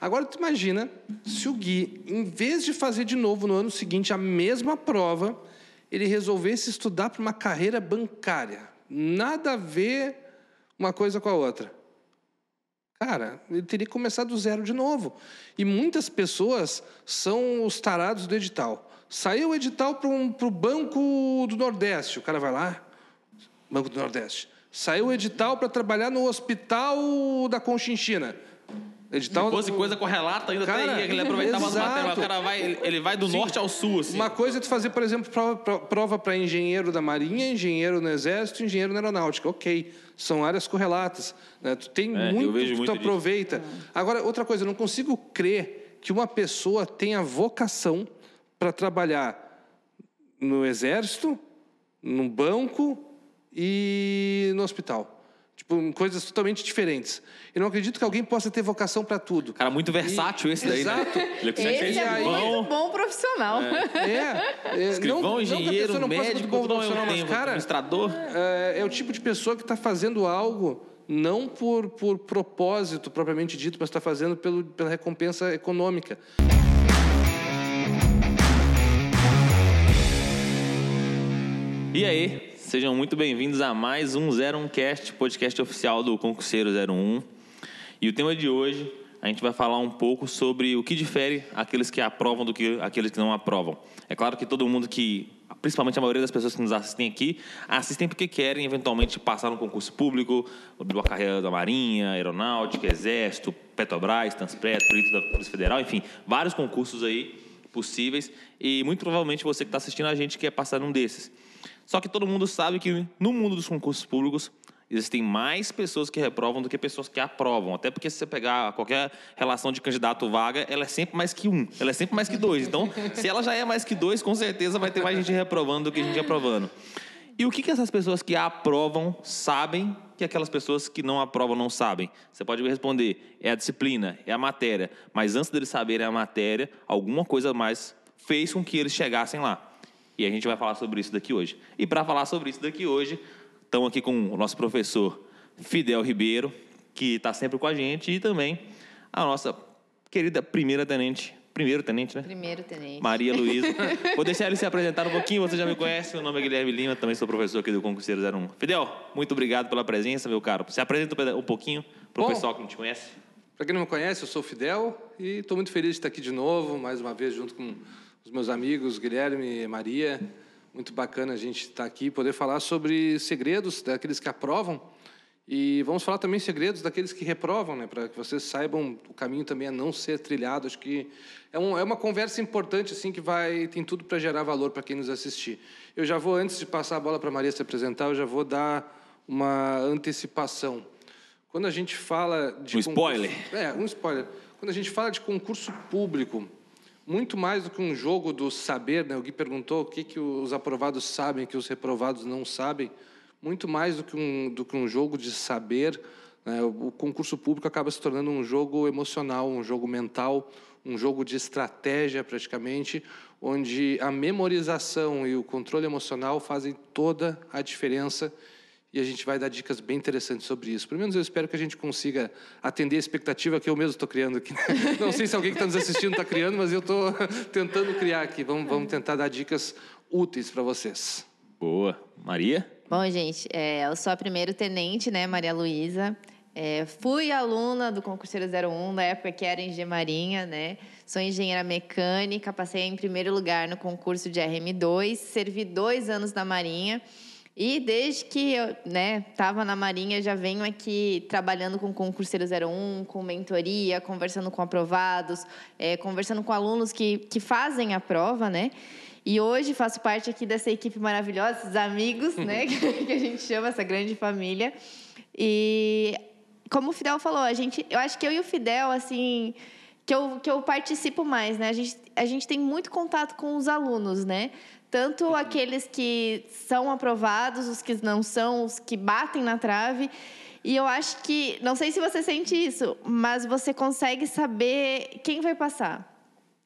Agora, tu imagina se o Gui, em vez de fazer de novo no ano seguinte a mesma prova, ele resolvesse estudar para uma carreira bancária. Nada a ver uma coisa com a outra. Cara, ele teria que começar do zero de novo. E muitas pessoas são os tarados do edital. Saiu o edital para um, o Banco do Nordeste. O cara vai lá, Banco do Nordeste. Saiu o edital para trabalhar no Hospital da Conchinchina. Edital Se fosse coisa correlata, ainda cara, teria, ele aproveitava as matérias. O cara vai, ele, ele vai do Sim. norte ao sul. Assim. Uma coisa é tu fazer, por exemplo, prova para engenheiro da Marinha, engenheiro no Exército, engenheiro na Aeronáutica. Ok, são áreas correlatas. Né? Tu tem é, muito que muito tu aproveita. Disso. Agora, outra coisa, eu não consigo crer que uma pessoa tenha vocação para trabalhar no Exército, no banco e no hospital. Tipo, coisas totalmente diferentes. Eu não acredito que alguém possa ter vocação para tudo. Cara, muito versátil e, esse daí, né? exato. né? Ele esse é muito bom profissional. É, é, é Escrivão, não, engenheiro, não não médico, bom profissional, mas, cara, administrador. É, é o tipo de pessoa que está fazendo algo não por, por propósito propriamente dito, mas está fazendo pelo, pela recompensa econômica. E aí, Sejam muito bem-vindos a mais um 01cast, podcast oficial do Concurseiro 01. E o tema de hoje, a gente vai falar um pouco sobre o que difere aqueles que aprovam do que aqueles que não aprovam. É claro que todo mundo que, principalmente a maioria das pessoas que nos assistem aqui, assistem porque querem eventualmente passar no concurso público, uma carreira da Marinha, Aeronáutica, Exército, Petrobras, Transpret, Perito da Polícia Federal, enfim, vários concursos aí possíveis. E muito provavelmente você que está assistindo a gente quer passar num desses. Só que todo mundo sabe que no mundo dos concursos públicos existem mais pessoas que reprovam do que pessoas que aprovam. Até porque se você pegar qualquer relação de candidato vaga, ela é sempre mais que um, ela é sempre mais que dois. Então, se ela já é mais que dois, com certeza vai ter mais gente reprovando do que gente aprovando. E o que, que essas pessoas que aprovam sabem que aquelas pessoas que não aprovam não sabem? Você pode me responder, é a disciplina, é a matéria. Mas antes deles saberem a matéria, alguma coisa mais fez com que eles chegassem lá. E a gente vai falar sobre isso daqui hoje. E para falar sobre isso daqui hoje, estamos aqui com o nosso professor Fidel Ribeiro, que está sempre com a gente, e também a nossa querida primeira tenente. Primeiro tenente, né? Primeiro tenente. Maria Luísa. Vou deixar ele se apresentar um pouquinho, você já me conhece. Meu nome é Guilherme Lima, também sou professor aqui do Concurseiro 01. Fidel, muito obrigado pela presença, meu caro. Se apresenta um pouquinho para o pessoal que não te conhece. Para quem não me conhece, eu sou o Fidel e estou muito feliz de estar aqui de novo, mais uma vez, junto com os meus amigos Guilherme e Maria. Muito bacana a gente estar aqui e poder falar sobre segredos daqueles que aprovam. E vamos falar também segredos daqueles que reprovam, né? para que vocês saibam o caminho também a não ser trilhado. Acho que é, um, é uma conversa importante assim que vai tem tudo para gerar valor para quem nos assistir. Eu já vou antes de passar a bola para a Maria se apresentar, eu já vou dar uma antecipação. Quando a gente fala de um spoiler, é um spoiler. Quando a gente fala de concurso público, muito mais do que um jogo do saber, né? o Gui perguntou o que, que os aprovados sabem que os reprovados não sabem, muito mais do que um, do que um jogo de saber, né? o concurso público acaba se tornando um jogo emocional, um jogo mental, um jogo de estratégia praticamente, onde a memorização e o controle emocional fazem toda a diferença e a gente vai dar dicas bem interessantes sobre isso. Pelo menos eu espero que a gente consiga atender a expectativa que eu mesmo estou criando aqui. Não sei se alguém que está nos assistindo está criando, mas eu estou tentando criar aqui. Vamos, vamos tentar dar dicas úteis para vocês. Boa. Maria? Bom, gente, é, eu sou a primeira tenente, né, Maria Luísa. É, fui aluna do concurseiro 01, na época que era em Marinha, né? Sou engenheira mecânica, passei em primeiro lugar no concurso de RM2, servi dois anos na Marinha. E desde que eu né, na Marinha, já venho aqui trabalhando com Concurseiro 01, com mentoria, conversando com aprovados, é, conversando com alunos que, que fazem a prova, né? E hoje faço parte aqui dessa equipe maravilhosa, esses amigos, né? que a gente chama, essa grande família. E como o Fidel falou, a gente, eu acho que eu e o Fidel, assim, que eu, que eu participo mais, né? A gente, a gente tem muito contato com os alunos, né? Tanto uhum. aqueles que são aprovados, os que não são, os que batem na trave. E eu acho que, não sei se você sente isso, mas você consegue saber quem vai passar.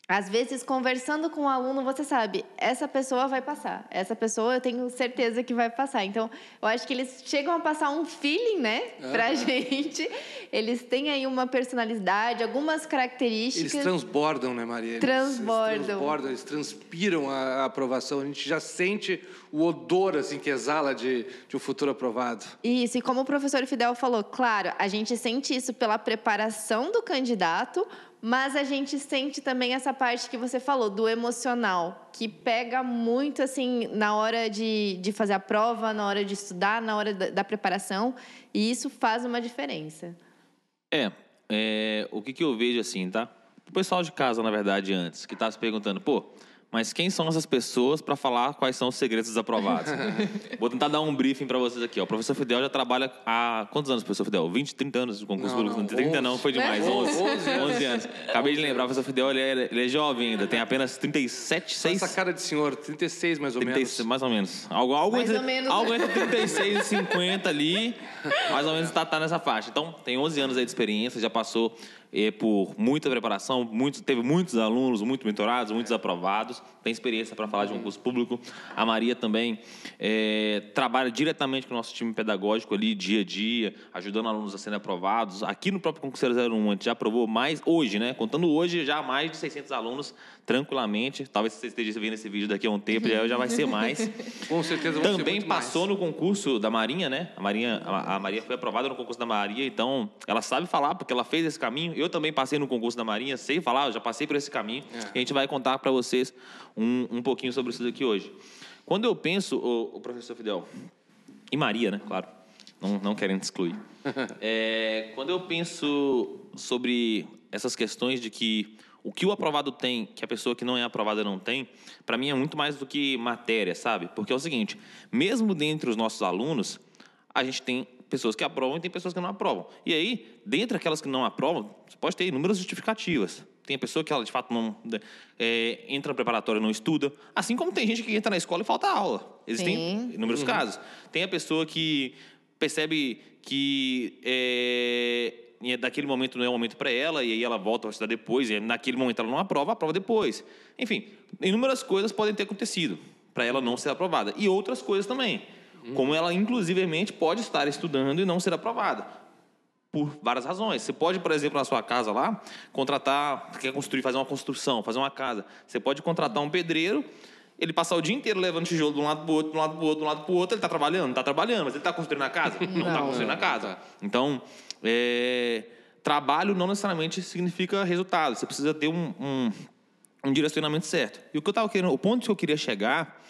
Às vezes, conversando com o aluno, você sabe, essa pessoa vai passar. Essa pessoa eu tenho certeza que vai passar. Então, eu acho que eles chegam a passar um feeling, né, pra uhum. gente. Eles têm aí uma personalidade, algumas características. Eles transbordam, né, Maria? transbordam. Eles transbordam, eles transpiram a aprovação. A gente já sente o odor, assim, que exala de, de um futuro aprovado. Isso, e como o professor Fidel falou, claro, a gente sente isso pela preparação do candidato, mas a gente sente também essa parte que você falou, do emocional, que pega muito assim na hora de, de fazer a prova, na hora de estudar, na hora da, da preparação, e isso faz uma diferença. É, é o que, que eu vejo assim, tá? O pessoal de casa, na verdade, antes, que estava se perguntando, pô, mas quem são essas pessoas para falar quais são os segredos desaprovados? Vou tentar dar um briefing para vocês aqui. Ó. O professor Fidel já trabalha há quantos anos, professor Fidel? 20, 30 anos de concurso não, público? Não, 30 11, não, foi demais. 11, 11, 11 anos. Acabei de lembrar, o professor Fidel ele é, ele é jovem ainda, tem apenas 37, 6... Essa cara de senhor, 36 mais ou 36, menos. Mais ou menos. Algo, algo, mais entre, ou menos. algo entre 36 e 50 ali, mais ou menos está tá nessa faixa. Então, tem 11 anos aí de experiência, já passou e por muita preparação, muito, teve muitos alunos, muito mentorados, muitos aprovados, tem experiência para falar de um curso público. A Maria também é, trabalha diretamente com o nosso time pedagógico ali, dia a dia, ajudando alunos a serem aprovados. Aqui no próprio Concurseiro 01, a gente já aprovou mais, hoje, né? Contando hoje, já mais de 600 alunos tranquilamente. Talvez você esteja vendo esse vídeo daqui a um tempo, já, já vai ser mais. com certeza Também passou mais. no concurso da Marinha, né? A, Marinha, a, a Maria foi aprovada no concurso da Maria, então ela sabe falar, porque ela fez esse caminho eu também passei no concurso da Marinha, sei falar, já passei por esse caminho. É. E a gente vai contar para vocês um, um pouquinho sobre isso daqui hoje. Quando eu penso, o, o professor Fidel, e Maria, né? Claro, não, não querendo excluir. é, quando eu penso sobre essas questões de que o que o aprovado tem, que a pessoa que não é aprovada não tem, para mim é muito mais do que matéria, sabe? Porque é o seguinte, mesmo dentre os nossos alunos, a gente tem pessoas que aprovam e tem pessoas que não aprovam. E aí, dentre aquelas que não aprovam, você pode ter inúmeras justificativas. Tem a pessoa que ela, de fato, não é, entra no preparatório e não estuda. Assim como tem gente que entra na escola e falta aula. Existem Sim. inúmeros uhum. casos. Tem a pessoa que percebe que é, daquele momento não é o momento para ela, e aí ela volta a estudar depois, e naquele momento ela não aprova, aprova depois. Enfim, inúmeras coisas podem ter acontecido para ela não ser aprovada. E outras coisas também. Como ela, inclusivemente, pode estar estudando e não ser aprovada. Por várias razões. Você pode, por exemplo, na sua casa lá, contratar, quer construir, fazer uma construção, fazer uma casa. Você pode contratar um pedreiro, ele passar o dia inteiro levando tijolo de um lado para o outro, de um lado para o outro, de um lado para o outro, ele está trabalhando? Está trabalhando, mas ele está construindo a casa? Não está construindo a casa. Então, é, trabalho não necessariamente significa resultado. Você precisa ter um, um, um direcionamento certo. E o que eu estava querendo, o ponto que eu queria chegar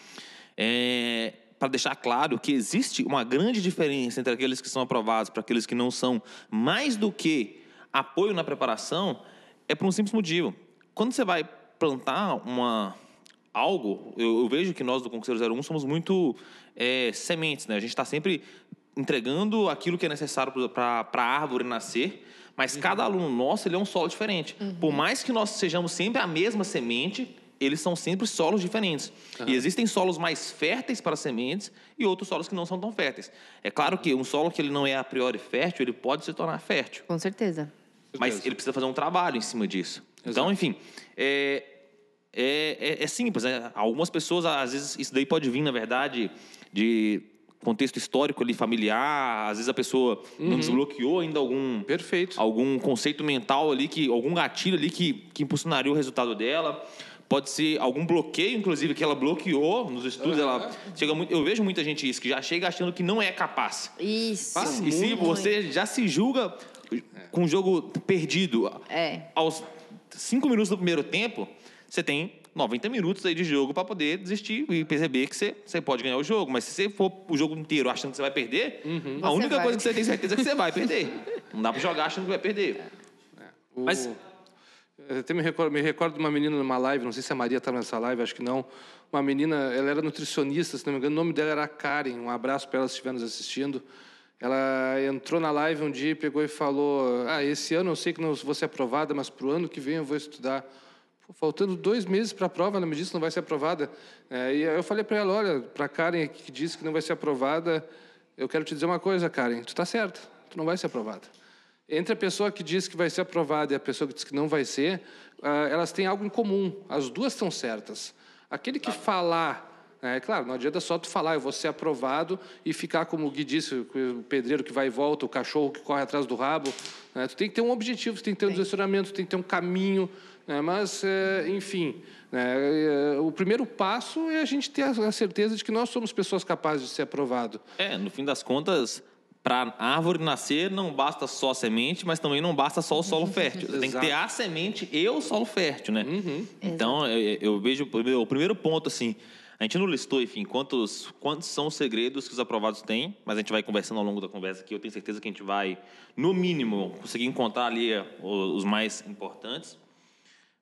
é para deixar claro que existe uma grande diferença entre aqueles que são aprovados para aqueles que não são, mais do que apoio na preparação, é por um simples motivo. Quando você vai plantar uma algo, eu, eu vejo que nós do Concurseiro 01 somos muito é, sementes, né? A gente está sempre entregando aquilo que é necessário para a árvore nascer, mas uhum. cada aluno nosso ele é um solo diferente. Uhum. Por mais que nós sejamos sempre a mesma semente, eles são sempre solos diferentes. Uhum. E existem solos mais férteis para sementes e outros solos que não são tão férteis. É claro que um solo que ele não é a priori fértil, ele pode se tornar fértil. Com certeza. Mas ele precisa fazer um trabalho em cima disso. Então, Exato. Então, enfim, é, é, é, é simples. Né? Algumas pessoas, às vezes, isso daí pode vir, na verdade, de contexto histórico ali familiar, às vezes a pessoa uhum. não desbloqueou ainda algum Perfeito. algum conceito mental ali que algum gatilho ali que, que impulsionaria o resultado dela pode ser algum bloqueio, inclusive, que ela bloqueou nos estudos. Uhum. Ela chega muito, eu vejo muita gente isso, que já chega achando que não é capaz. Isso. E se você já se julga com o jogo perdido é. aos cinco minutos do primeiro tempo, você tem 90 minutos aí de jogo para poder desistir e perceber que você, você pode ganhar o jogo. Mas se você for o jogo inteiro achando que você vai perder, uhum. a única coisa que você tem certeza é que você vai perder. Não dá para jogar achando que vai perder. É. O... Mas eu até me recordo, me recordo de uma menina numa live, não sei se a Maria estava nessa live, acho que não. Uma menina, ela era nutricionista, se não me engano, o nome dela era Karen. Um abraço para ela se estiver nos assistindo. Ela entrou na live um dia e pegou e falou: Ah, esse ano eu sei que não vou ser aprovada, mas para o ano que vem eu vou estudar. Faltando dois meses para a prova, ela me disse que não vai ser aprovada. É, e eu falei para ela: Olha, para a Karen que disse que não vai ser aprovada, eu quero te dizer uma coisa, Karen: tu está certa, tu não vai ser aprovada. Entre a pessoa que diz que vai ser aprovada e a pessoa que diz que não vai ser, uh, elas têm algo em comum. As duas estão certas. Aquele que falar é claro, não adianta só tu falar, eu vou ser aprovado e ficar, como o Gui disse, o pedreiro que vai e volta, o cachorro que corre atrás do rabo. Né? Tu tem que ter um objetivo, tu tem que ter um direcionamento, tu tem que ter um caminho. Né? Mas, é, enfim, né? É, o primeiro passo é a gente ter a certeza de que nós somos pessoas capazes de ser aprovado. É, no fim das contas, para a árvore nascer, não basta só a semente, mas também não basta só o solo fértil. Você tem que ter a semente e o solo fértil, né? Uhum. Então, eu, eu vejo o primeiro ponto, assim, a gente não listou, enfim, quantos, quantos são os segredos que os aprovados têm, mas a gente vai conversando ao longo da conversa aqui. Eu tenho certeza que a gente vai, no mínimo, conseguir encontrar ali eh, os mais importantes.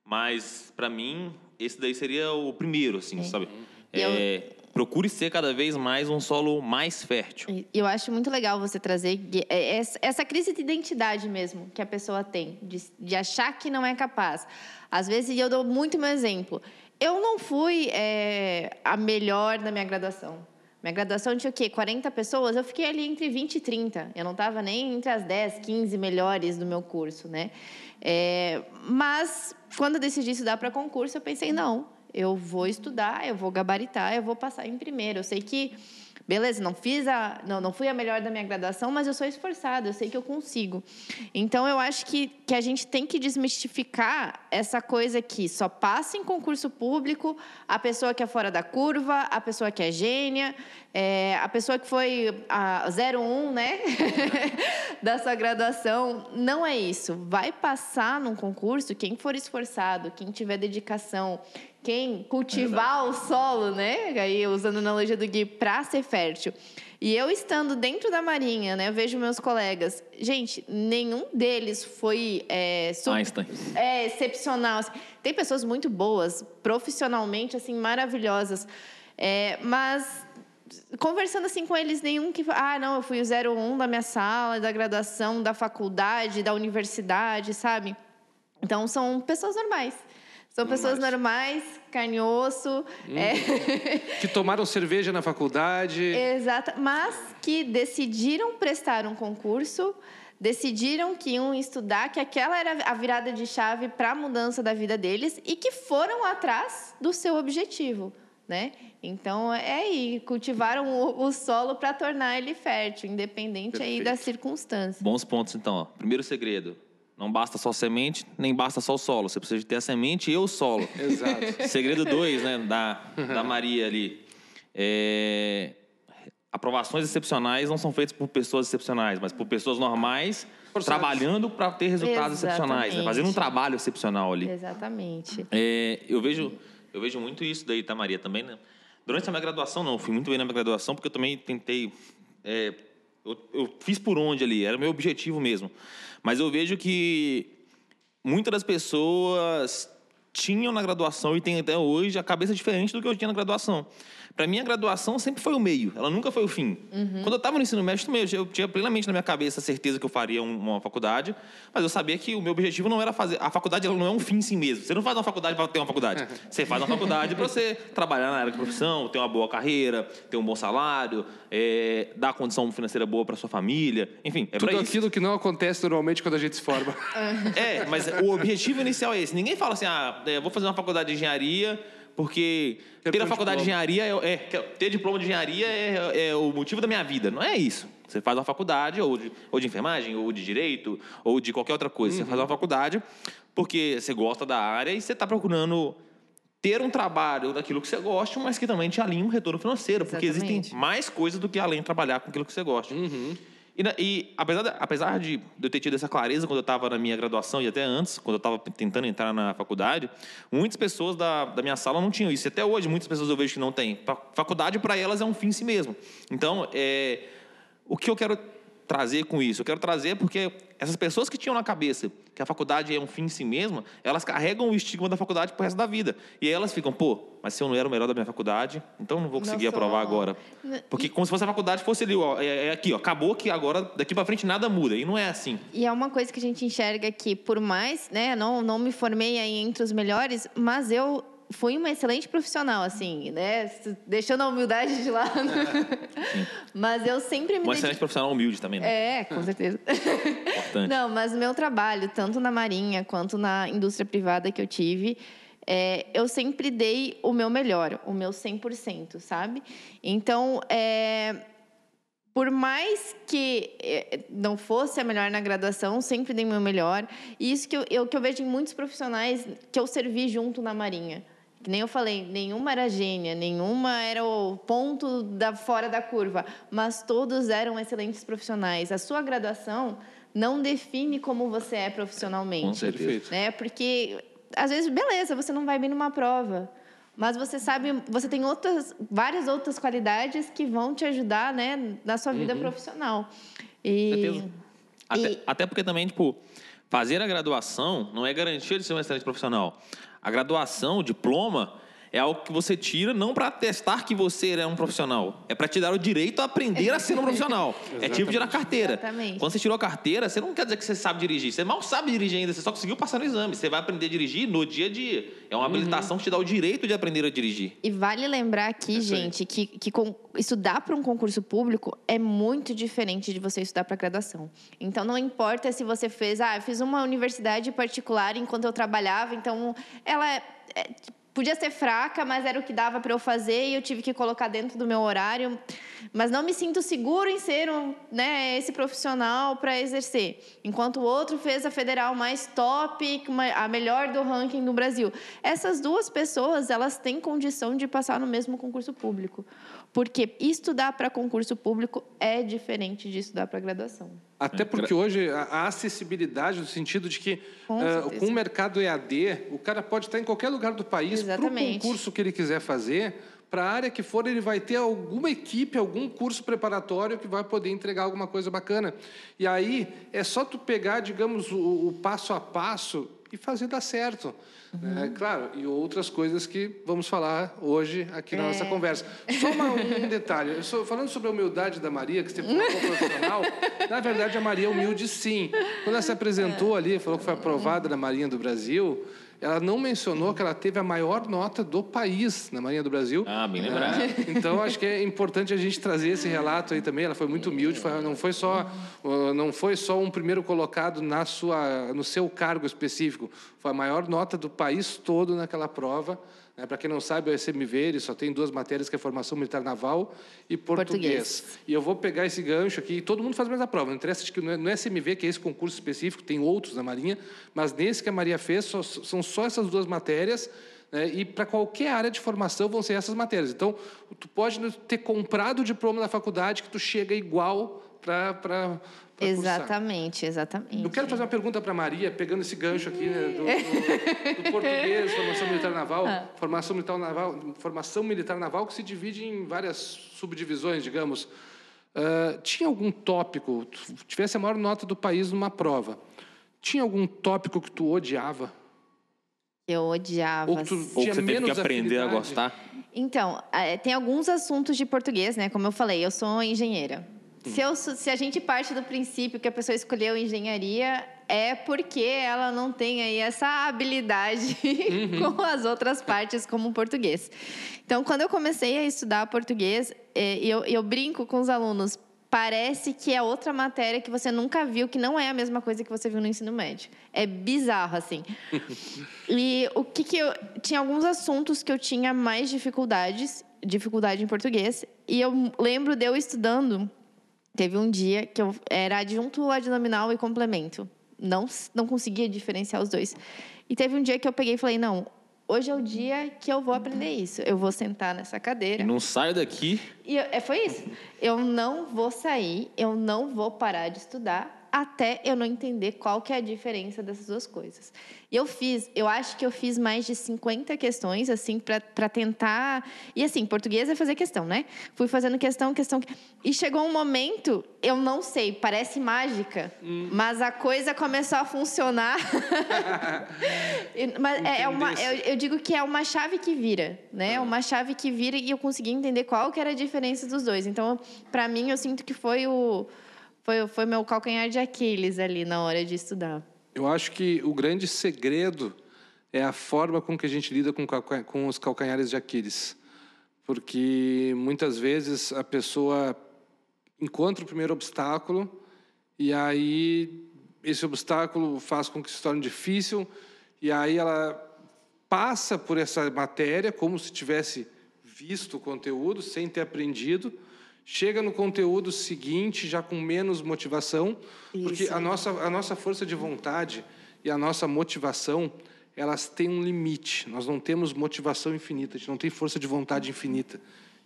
Mas, para mim, esse daí seria o primeiro, assim, é. sabe? É, procure ser cada vez mais um solo mais fértil. Eu acho muito legal você trazer é, essa crise de identidade mesmo que a pessoa tem, de, de achar que não é capaz. Às vezes, e eu dou muito meu exemplo, eu não fui é, a melhor na minha graduação. Minha graduação tinha o quê? 40 pessoas? Eu fiquei ali entre 20 e 30. Eu não estava nem entre as 10, 15 melhores do meu curso, né? É, mas, quando eu decidi estudar para concurso, eu pensei, não, eu vou estudar, eu vou gabaritar, eu vou passar em primeiro. Eu sei que beleza, não fiz a, não, não fui a melhor da minha graduação, mas eu sou esforçada, eu sei que eu consigo. Então eu acho que, que a gente tem que desmistificar essa coisa que só passa em concurso público a pessoa que é fora da curva, a pessoa que é gênia, é, a pessoa que foi a 01, né, da sua graduação. Não é isso. Vai passar num concurso quem for esforçado, quem tiver dedicação, quem cultivar é o solo, né? Aí usando a analogia do Gui, para ser fértil. E eu estando dentro da marinha, né? Eu vejo meus colegas. Gente, nenhum deles foi é, Einstein. É, excepcional. Assim. Tem pessoas muito boas, profissionalmente, assim, maravilhosas. É, mas conversando assim com eles, nenhum que. Ah, não, eu fui o 01 da minha sala, da graduação, da faculdade, da universidade, sabe? Então são pessoas normais. São pessoas normais, carne e osso. Hum. É... que tomaram cerveja na faculdade. Exato, mas que decidiram prestar um concurso, decidiram que iam estudar, que aquela era a virada de chave para a mudança da vida deles e que foram atrás do seu objetivo. Né? Então é aí, cultivaram o, o solo para tornar ele fértil, independente Perfeito. aí das circunstâncias. Bons pontos então. Ó. Primeiro segredo: não basta só semente, nem basta só o solo. Você precisa ter a semente e o solo. Exato. Segredo 2, né, da, da Maria ali. É, aprovações excepcionais não são feitas por pessoas excepcionais, mas por pessoas normais trabalhando para ter resultados Exatamente. excepcionais, né? fazendo um trabalho excepcional ali. Exatamente. É, eu vejo eu vejo muito isso daí, tá, Maria, também, né? Durante a minha graduação, não, fui muito bem na minha graduação, porque eu também tentei é, eu, eu fiz por onde ali, era meu objetivo mesmo. Mas eu vejo que muitas das pessoas tinham na graduação e têm até hoje a cabeça diferente do que eu tinha na graduação. Para mim, a graduação sempre foi o meio, ela nunca foi o fim. Uhum. Quando eu estava no ensino médio, também, eu tinha plenamente na minha cabeça a certeza que eu faria uma faculdade, mas eu sabia que o meu objetivo não era fazer. A faculdade ela não é um fim em si mesmo. Você não faz uma faculdade para ter uma faculdade. Você faz uma faculdade para você trabalhar na área de profissão, ter uma boa carreira, ter um bom salário, é, dar condição financeira boa para sua família. Enfim, é Tudo aquilo que não acontece normalmente quando a gente se forma. é, mas o objetivo inicial é esse. Ninguém fala assim, ah, é, vou fazer uma faculdade de engenharia porque ter a faculdade diploma. de engenharia é, é, ter diploma de engenharia é, é, o motivo da minha vida. Não é isso. Você faz uma faculdade ou de, ou de enfermagem, ou de direito, ou de qualquer outra coisa. Uhum. Você faz uma faculdade porque você gosta da área e você está procurando ter um trabalho daquilo que você gosta, mas que também te alinhe um retorno financeiro. Exatamente. Porque existem mais coisas do que além de trabalhar com aquilo que você gosta. Uhum. E, e, apesar, de, apesar de eu ter tido essa clareza quando eu estava na minha graduação e até antes, quando eu estava tentando entrar na faculdade, muitas pessoas da, da minha sala não tinham isso. E até hoje, muitas pessoas eu vejo que não têm. Faculdade, para elas, é um fim em si mesmo. Então, é, o que eu quero trazer com isso? Eu quero trazer porque essas pessoas que tinham na cabeça que a faculdade é um fim em si mesma, elas carregam o estigma da faculdade pro resto da vida. E aí elas ficam, pô, mas se eu não era o melhor da minha faculdade, então não vou conseguir não aprovar agora. Porque como se fosse a faculdade fosse ali, ó, é, é aqui, ó, acabou que agora daqui para frente nada muda. E não é assim. E é uma coisa que a gente enxerga que por mais, né, não não me formei aí entre os melhores, mas eu fui uma excelente profissional, assim, né? Deixando a humildade de lado. mas eu sempre me. Uma excelente profissional humilde também, né? É, com certeza. Importante. Não, mas o meu trabalho, tanto na Marinha quanto na indústria privada que eu tive, é, eu sempre dei o meu melhor, o meu 100%, sabe? Então, é, por mais que é, não fosse a melhor na graduação, sempre dei o meu melhor. E isso que eu, eu, que eu vejo em muitos profissionais que eu servi junto na Marinha. Que nem eu falei, nenhuma era gênia, nenhuma era o ponto da fora da curva, mas todos eram excelentes profissionais. A sua graduação não define como você é profissionalmente. Com certeza. Né? Porque às vezes, beleza, você não vai bem numa prova. Mas você sabe, você tem outras, várias outras qualidades que vão te ajudar, né, na sua vida uhum. profissional. E, até, e... até porque também, tipo, fazer a graduação não é garantia de ser um excelente profissional. A graduação, o diploma, é algo que você tira não para atestar que você é um profissional, é para te dar o direito a aprender a ser um profissional. é tipo tirar carteira. Exatamente. Quando você tirou a carteira, você não quer dizer que você sabe dirigir, você mal sabe dirigir ainda, você só conseguiu passar no exame. Você vai aprender a dirigir no dia a dia. É uma uhum. habilitação que te dá o direito de aprender a dirigir. E vale lembrar aqui, é gente, que, que com, estudar para um concurso público é muito diferente de você estudar para graduação. Então não importa se você fez, ah, eu fiz uma universidade particular enquanto eu trabalhava, então ela é, é podia ser fraca, mas era o que dava para eu fazer e eu tive que colocar dentro do meu horário. Mas não me sinto seguro em ser um, né, esse profissional para exercer. Enquanto o outro fez a federal mais top, a melhor do ranking no Brasil. Essas duas pessoas, elas têm condição de passar no mesmo concurso público. Porque estudar para concurso público é diferente de estudar para graduação. Até porque hoje a acessibilidade, no sentido de que com, uh, com o mercado EAD, o cara pode estar em qualquer lugar do país para o concurso que ele quiser fazer, para a área que for, ele vai ter alguma equipe, algum curso preparatório que vai poder entregar alguma coisa bacana. E aí é só tu pegar, digamos, o, o passo a passo e fazer dar certo. Uhum. É, claro, e outras coisas que vamos falar hoje aqui na é. nossa conversa. Só uma, um detalhe, eu sou, falando sobre a humildade da Maria, que você falou profissional, na verdade a Maria é humilde sim. Quando ela se apresentou ali, falou que foi aprovada na Marinha do Brasil, ela não mencionou que ela teve a maior nota do país na Marinha do Brasil. Ah, bem lembrado. É, então acho que é importante a gente trazer esse relato aí também. Ela foi muito humilde, foi, não foi só não foi só um primeiro colocado na sua no seu cargo específico, foi a maior nota do país todo naquela prova. É, Para quem não sabe, o SMV ele só tem duas matérias, que é Formação Militar Naval e Português. português. E eu vou pegar esse gancho aqui, todo mundo faz a mesma prova, não interessa que no SMV, que é esse concurso específico, tem outros na Marinha, mas nesse que a Maria fez, só, são só essas duas matérias, né? e para qualquer área de formação vão ser essas matérias. Então, tu pode ter comprado o diploma da faculdade que tu chega igual para Exatamente, exatamente. Eu quero fazer uma pergunta para Maria, pegando esse gancho aqui né, do, do, do, português, formação militar naval, ah. formação militar naval, formação militar naval que se divide em várias subdivisões, digamos. Uh, tinha algum tópico, tivesse a maior nota do país numa prova, tinha algum tópico que tu odiava? Eu odiava. Ou que, tu Ou que você teve que aprender a gostar? Então, é, tem alguns assuntos de português, né? Como eu falei, eu sou engenheira. Se, eu, se, a gente parte do princípio que a pessoa escolheu engenharia, é porque ela não tem aí essa habilidade uhum. com as outras partes, como o português. Então, quando eu comecei a estudar português, é, eu, eu brinco com os alunos, parece que é outra matéria que você nunca viu, que não é a mesma coisa que você viu no ensino médio. É bizarro, assim. e o que que eu... Tinha alguns assuntos que eu tinha mais dificuldades, dificuldade em português, e eu lembro de eu estudando Teve um dia que eu era adjunto adnominal e complemento. Não, não conseguia diferenciar os dois. E teve um dia que eu peguei e falei: não, hoje é o dia que eu vou aprender isso. Eu vou sentar nessa cadeira. Não saio daqui. E eu, é, foi isso. Eu não vou sair, eu não vou parar de estudar até eu não entender qual que é a diferença dessas duas coisas. E eu fiz, eu acho que eu fiz mais de 50 questões, assim, para tentar. E assim, português é fazer questão, né? Fui fazendo questão, questão. E chegou um momento, eu não sei, parece mágica, hum. mas a coisa começou a funcionar. mas é, é uma, eu, eu, digo que é uma chave que vira, né? É uma chave que vira e eu consegui entender qual que era a diferença dos dois. Então, para mim, eu sinto que foi o foi, foi meu calcanhar de Aquiles ali na hora de estudar. Eu acho que o grande segredo é a forma com que a gente lida com, com os calcanhares de Aquiles. Porque muitas vezes a pessoa encontra o primeiro obstáculo e aí esse obstáculo faz com que se torne difícil e aí ela passa por essa matéria como se tivesse visto o conteúdo sem ter aprendido, chega no conteúdo seguinte já com menos motivação, Isso. porque a nossa a nossa força de vontade e a nossa motivação elas têm um limite. Nós não temos motivação infinita, a gente não tem força de vontade infinita.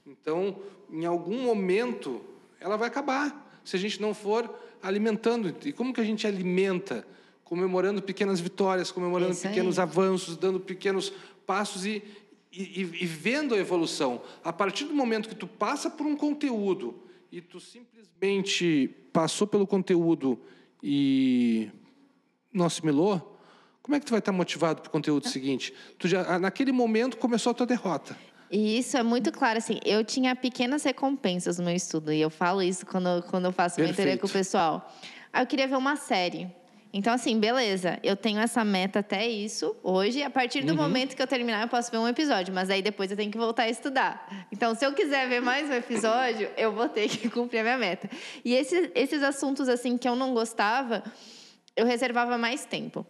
Então, em algum momento, ela vai acabar se a gente não for alimentando. E como que a gente alimenta? Comemorando pequenas vitórias, comemorando pequenos avanços, dando pequenos passos e, e, e, vendo a evolução. A partir do momento que tu passa por um conteúdo e tu simplesmente passou pelo conteúdo e não assimilou, como é que tu vai estar motivado para o conteúdo seguinte? Tu já, naquele momento começou a tua derrota. E isso é muito claro, assim, eu tinha pequenas recompensas no meu estudo, e eu falo isso quando, quando eu faço Perfeito. mentoria com o pessoal. Aí eu queria ver uma série. Então, assim, beleza, eu tenho essa meta até isso hoje. A partir do uhum. momento que eu terminar, eu posso ver um episódio, mas aí depois eu tenho que voltar a estudar. Então, se eu quiser ver mais um episódio, eu vou ter que cumprir a minha meta. E esses, esses assuntos, assim, que eu não gostava, eu reservava mais tempo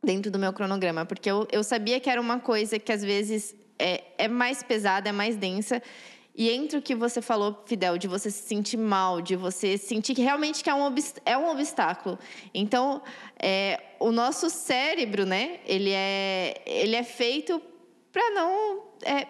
dentro do meu cronograma, porque eu, eu sabia que era uma coisa que às vezes é, é mais pesada, é mais densa. E entre o que você falou, Fidel, de você se sentir mal, de você sentir que realmente é um, é um obstáculo. Então, é, o nosso cérebro, né, ele é, ele é feito para não é,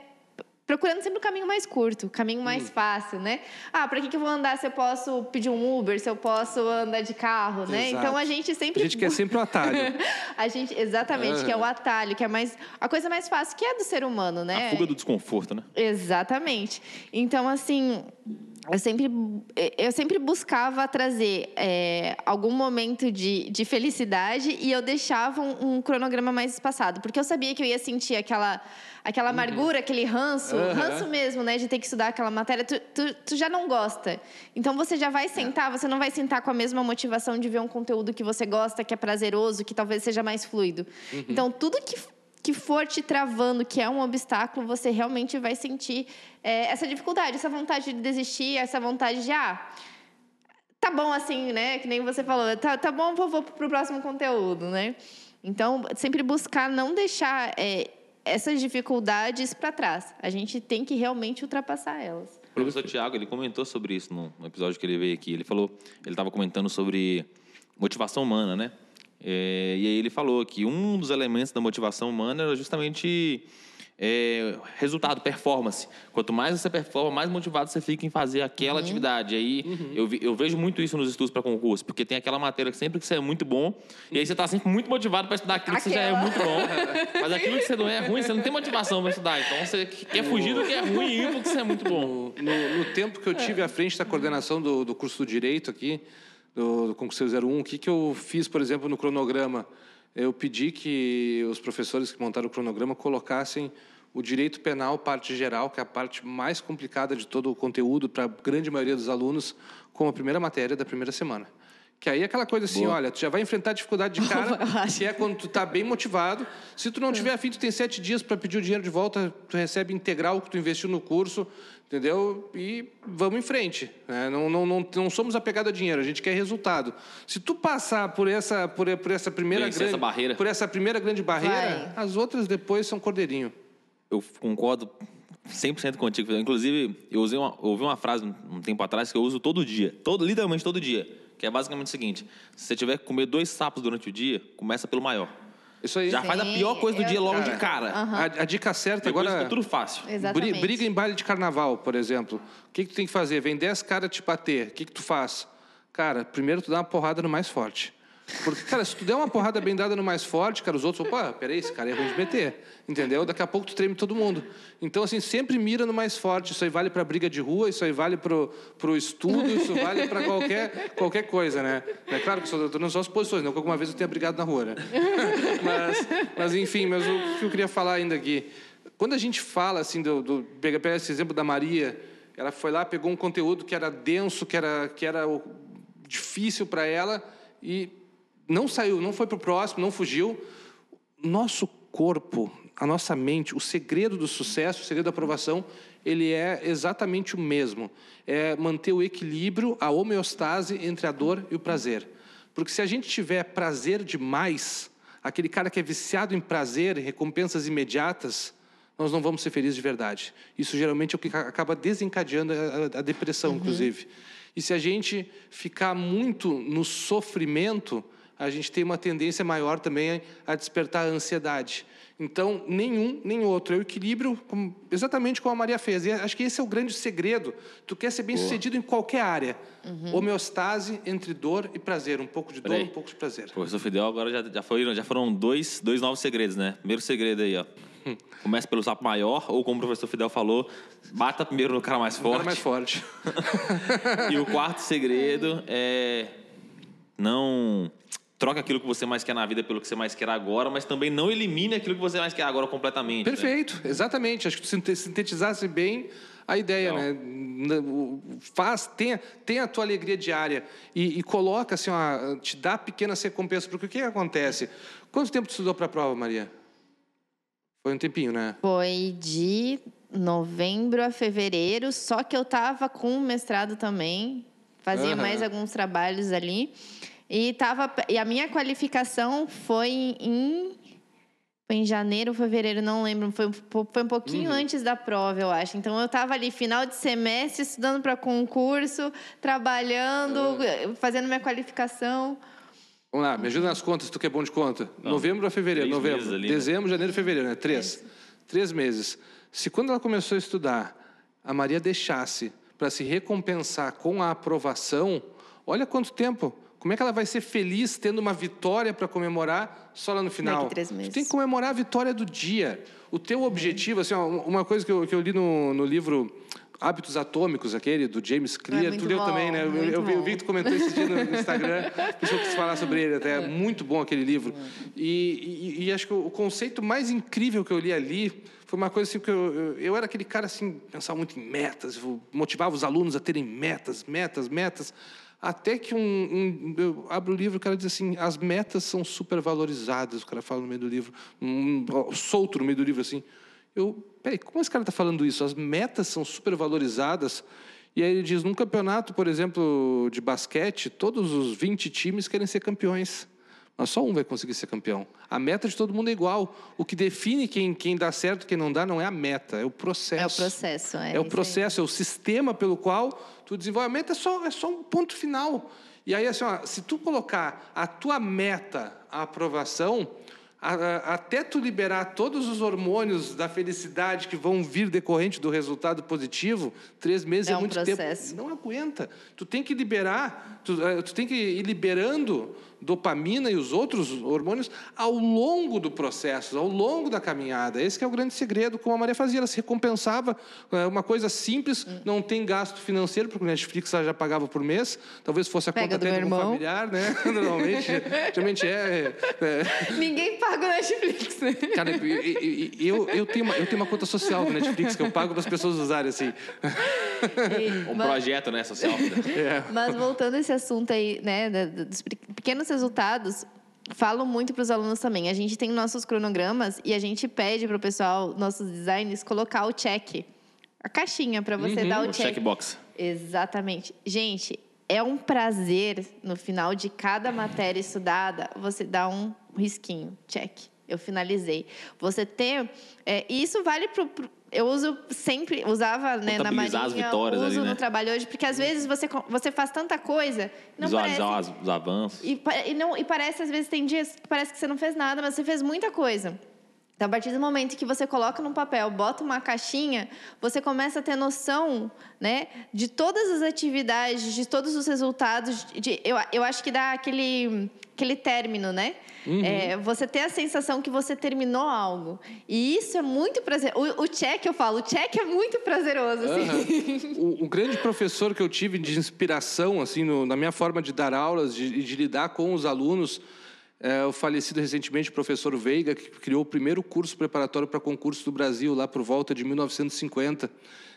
procurando sempre o caminho mais curto, o caminho mais hum. fácil, né? Ah, para que, que eu vou andar se eu posso pedir um Uber, se eu posso andar de carro, né? Então a gente sempre. A gente quer sempre o atalho. a gente, exatamente, uhum. que é o atalho, que é mais. A coisa mais fácil que é do ser humano, né? A fuga do desconforto, né? Exatamente. Então, assim. Eu sempre, eu sempre buscava trazer é, algum momento de, de felicidade e eu deixava um, um cronograma mais espaçado, porque eu sabia que eu ia sentir aquela aquela uhum. amargura, aquele ranço, uhum. ranço mesmo, né, de ter que estudar aquela matéria, tu, tu, tu, já não gosta. Então você já vai sentar, você não vai sentar com a mesma motivação de ver um conteúdo que você gosta, que é prazeroso, que talvez seja mais fluido. Uhum. Então tudo que que for te travando, que é um obstáculo, você realmente vai sentir é, essa dificuldade, essa vontade de desistir, essa vontade de ah, tá bom assim, né? Que nem você falou, tá, tá bom, vou, vou pro próximo conteúdo, né? Então, sempre buscar não deixar é, essas dificuldades para trás. A gente tem que realmente ultrapassar elas. O professor Tiago, ele comentou sobre isso no episódio que ele veio aqui. Ele falou, ele estava comentando sobre motivação humana, né? É, e aí ele falou que um dos elementos da motivação humana era justamente é, resultado, performance. Quanto mais você performa, mais motivado você fica em fazer aquela uhum. atividade. Aí uhum. eu, eu, vejo muito isso nos estudos para concurso, porque tem aquela matéria que sempre que você é muito bom, e aí você está sempre muito motivado para estudar aquilo aquela. que você já é muito bom. Mas aquilo que você não é ruim, você não tem motivação para estudar. Então você quer fugir do que é ruim e ir porque você é muito bom. No, no tempo que eu tive à frente da coordenação do, do curso do Direito aqui, do, do concurso 01, o que, que eu fiz, por exemplo, no cronograma? eu pedi que os professores que montaram o cronograma colocassem o direito penal, parte geral, que é a parte mais complicada de todo o conteúdo para a grande maioria dos alunos, como a primeira matéria da primeira semana. Que aí é aquela coisa assim, Boa. olha, tu já vai enfrentar dificuldade de cara, que é quando tu está bem motivado. Se tu não tiver afim, tu tem sete dias para pedir o dinheiro de volta, tu recebe integral o que tu investiu no curso, entendeu? E vamos em frente. Né? Não, não, não, não somos apegados a dinheiro, a gente quer resultado. Se tu passar por essa, por, por essa primeira grande, essa barreira. por essa primeira grande barreira, vai. as outras depois são cordeirinho. Eu concordo 100% contigo. Inclusive, eu usei uma, ouvi uma frase um tempo atrás que eu uso todo dia, todo, literalmente todo dia, que é basicamente o seguinte: se você tiver que comer dois sapos durante o dia, começa pelo maior. Isso aí. Já Sim, faz a pior coisa do dia logo cara, de cara. Uh -huh. a, a, dica certa Depois agora. Fica tudo fácil. Exatamente. Briga em baile de carnaval, por exemplo. O que, que tu tem que fazer? Vem 10 caras te bater. O que, que tu faz? Cara, primeiro tu dá uma porrada no mais forte. Porque, cara, se tu der uma porrada bem dada no mais forte, cara, os outros, opa, peraí, esse cara é ruim de meter. Entendeu? Daqui a pouco tu treme todo mundo. Então, assim, sempre mira no mais forte. Isso aí vale para briga de rua, isso aí vale para o estudo, isso vale para qualquer, qualquer coisa, né? É claro que eu estou dando só as posições, não que alguma vez eu tenha brigado na rua, né? Mas, mas enfim, mas o que eu queria falar ainda aqui. Quando a gente fala, assim, do, do pega esse exemplo da Maria, ela foi lá, pegou um conteúdo que era denso, que era, que era difícil para ela e não saiu, não foi para o próximo, não fugiu. Nosso corpo, a nossa mente, o segredo do sucesso, o segredo da aprovação, ele é exatamente o mesmo. É manter o equilíbrio, a homeostase entre a dor e o prazer. Porque se a gente tiver prazer demais, aquele cara que é viciado em prazer, em recompensas imediatas, nós não vamos ser felizes de verdade. Isso geralmente é o que acaba desencadeando a, a depressão, uhum. inclusive. E se a gente ficar muito no sofrimento, a gente tem uma tendência maior também a despertar a ansiedade. Então, nenhum nem outro. É o equilíbrio, como, exatamente como a Maria fez. E acho que esse é o grande segredo. Tu quer ser bem Boa. sucedido em qualquer área. Uhum. Homeostase entre dor e prazer. Um pouco de dor, um pouco de prazer. Professor Fidel, agora já, já, foram, já foram dois, dois novos segredos, né? Primeiro segredo aí, ó. Começa pelo sapo maior, ou como o professor Fidel falou, bata primeiro no cara mais forte. No cara mais forte. e o quarto segredo é não troca aquilo que você mais quer na vida pelo que você mais quer agora, mas também não elimine aquilo que você mais quer agora completamente. Né? Perfeito, né? exatamente. Acho que tu sintetizasse bem a ideia, né? Faz, tenha, tenha a tua alegria diária e, e coloca assim, ó, te dá pequenas recompensas, porque o que acontece? Quanto tempo tu estudou para a prova, Maria? Foi um tempinho, né? Foi de novembro a fevereiro, só que eu tava com o mestrado também, fazia uhum. mais alguns trabalhos ali. E, tava, e a minha qualificação foi em, foi em janeiro, fevereiro, não lembro. Foi, foi um pouquinho uhum. antes da prova, eu acho. Então, eu estava ali, final de semestre, estudando para concurso, trabalhando, uhum. fazendo minha qualificação. Vamos lá, me ajuda nas contas, tu que é bom de conta. Não, novembro a fevereiro, novembro. Ali, né? dezembro, né? janeiro, fevereiro, né? Três. É Três meses. Se quando ela começou a estudar, a Maria deixasse para se recompensar com a aprovação, olha quanto tempo. Como é que ela vai ser feliz tendo uma vitória para comemorar só lá no final? Daqui três meses. Tu tem que comemorar a vitória do dia. O teu objetivo, assim, uma coisa que eu, que eu li no, no livro Hábitos Atômicos, aquele do James Clear. É tu leu também, né? Eu, eu, vi, eu, vi, que tu comentou esse dia no Instagram. Por eu quis falar sobre ele até. É muito bom aquele livro. E, e, e, acho que o conceito mais incrível que eu li ali foi uma coisa assim que eu, eu, eu era aquele cara assim, pensava muito em metas, motivava os alunos a terem metas, metas, metas. Até que um, um, eu abro o livro o cara diz assim: as metas são supervalorizadas. O cara fala no meio do livro, um, solto no meio do livro assim. Eu, peraí, como esse cara está falando isso? As metas são supervalorizadas. E aí ele diz: num campeonato, por exemplo, de basquete, todos os 20 times querem ser campeões. Mas só um vai conseguir ser campeão. A meta de todo mundo é igual. O que define quem, quem dá certo e quem não dá não é a meta, é o processo. É o processo, é. É o processo, é o sistema pelo qual tu desenvolve. A meta é só, é só um ponto final. E aí, assim, ó, se tu colocar a tua meta, a aprovação, até tu liberar todos os hormônios da felicidade que vão vir decorrente do resultado positivo, três meses é, é um muito processo. tempo. Não aguenta. Tu tem que liberar, tu, eh, tu tem que ir liberando dopamina e os outros hormônios ao longo do processo, ao longo da caminhada. Esse é o grande segredo, como a Maria fazia, ela se recompensava, é uma coisa simples, não tem gasto financeiro, porque o Netflix ela já pagava por mês, talvez fosse a Pega conta até de um familiar, né? Normalmente, geralmente é, é, Ninguém paga o Netflix, né? Cara, eu, eu, tenho uma, eu tenho uma conta social do Netflix que eu pago para as pessoas usarem assim. E, um mas, projeto, né, social. É. Mas voltando a esse assunto aí, né, dos pequenos resultados, falo muito para os alunos também. A gente tem nossos cronogramas e a gente pede para o pessoal, nossos designers, colocar o check. A caixinha para você uhum, dar o, o check. checkbox. Exatamente. Gente, é um prazer no final de cada matéria estudada você dar um risquinho, check. Eu finalizei. Você ter. É, isso vale para eu uso sempre, usava né, na Marinha, as vitórias uso ali, né? no trabalho hoje, porque às vezes você, você faz tanta coisa... Não Visualizar parece, os, avanços. E, e, não, e parece, às vezes, tem dias que parece que você não fez nada, mas você fez muita coisa. Então, a partir do momento que você coloca num papel, bota uma caixinha, você começa a ter noção né, de todas as atividades, de todos os resultados. De, eu, eu acho que dá aquele, aquele término, né? Uhum. É, você ter a sensação que você terminou algo. E isso é muito prazeroso. O, o check, eu falo, o check é muito prazeroso. Assim. Uhum. O, o, grande professor que eu tive de inspiração, assim, no, na minha forma de dar aulas, de, de lidar com os alunos, é, o falecido recentemente professor Veiga, que criou o primeiro curso preparatório para concurso do Brasil, lá por volta de 1950.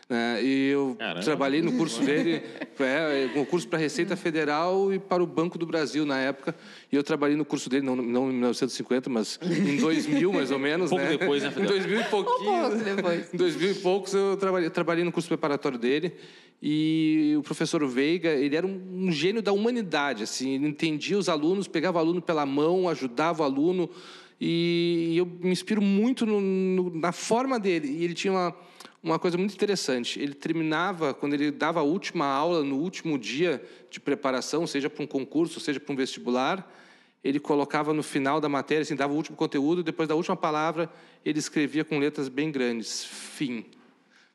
Né? E eu Caramba. trabalhei no curso dele, é, concurso para a Receita Federal e para o Banco do Brasil na época. E eu trabalhei no curso dele, não, não em 1950, mas em 2000 mais ou menos. Pouco né? depois, né, Em Fidel? 2000 e pouquinho. pouco depois. Em 2000 e poucos eu trabalhei, trabalhei no curso preparatório dele e o professor Veiga, ele era um, um gênio da humanidade, assim, ele entendia os alunos, pegava o aluno pela mão, ajudava o aluno e eu me inspiro muito no- no- na forma dele. E ele tinha uma, uma coisa muito interessante, ele terminava, quando ele dava a última aula, no último dia de preparação, seja para um concurso, seja para um vestibular, ele colocava no final da matéria, assim, dava o último conteúdo, depois da última palavra, ele escrevia com letras bem grandes, fim,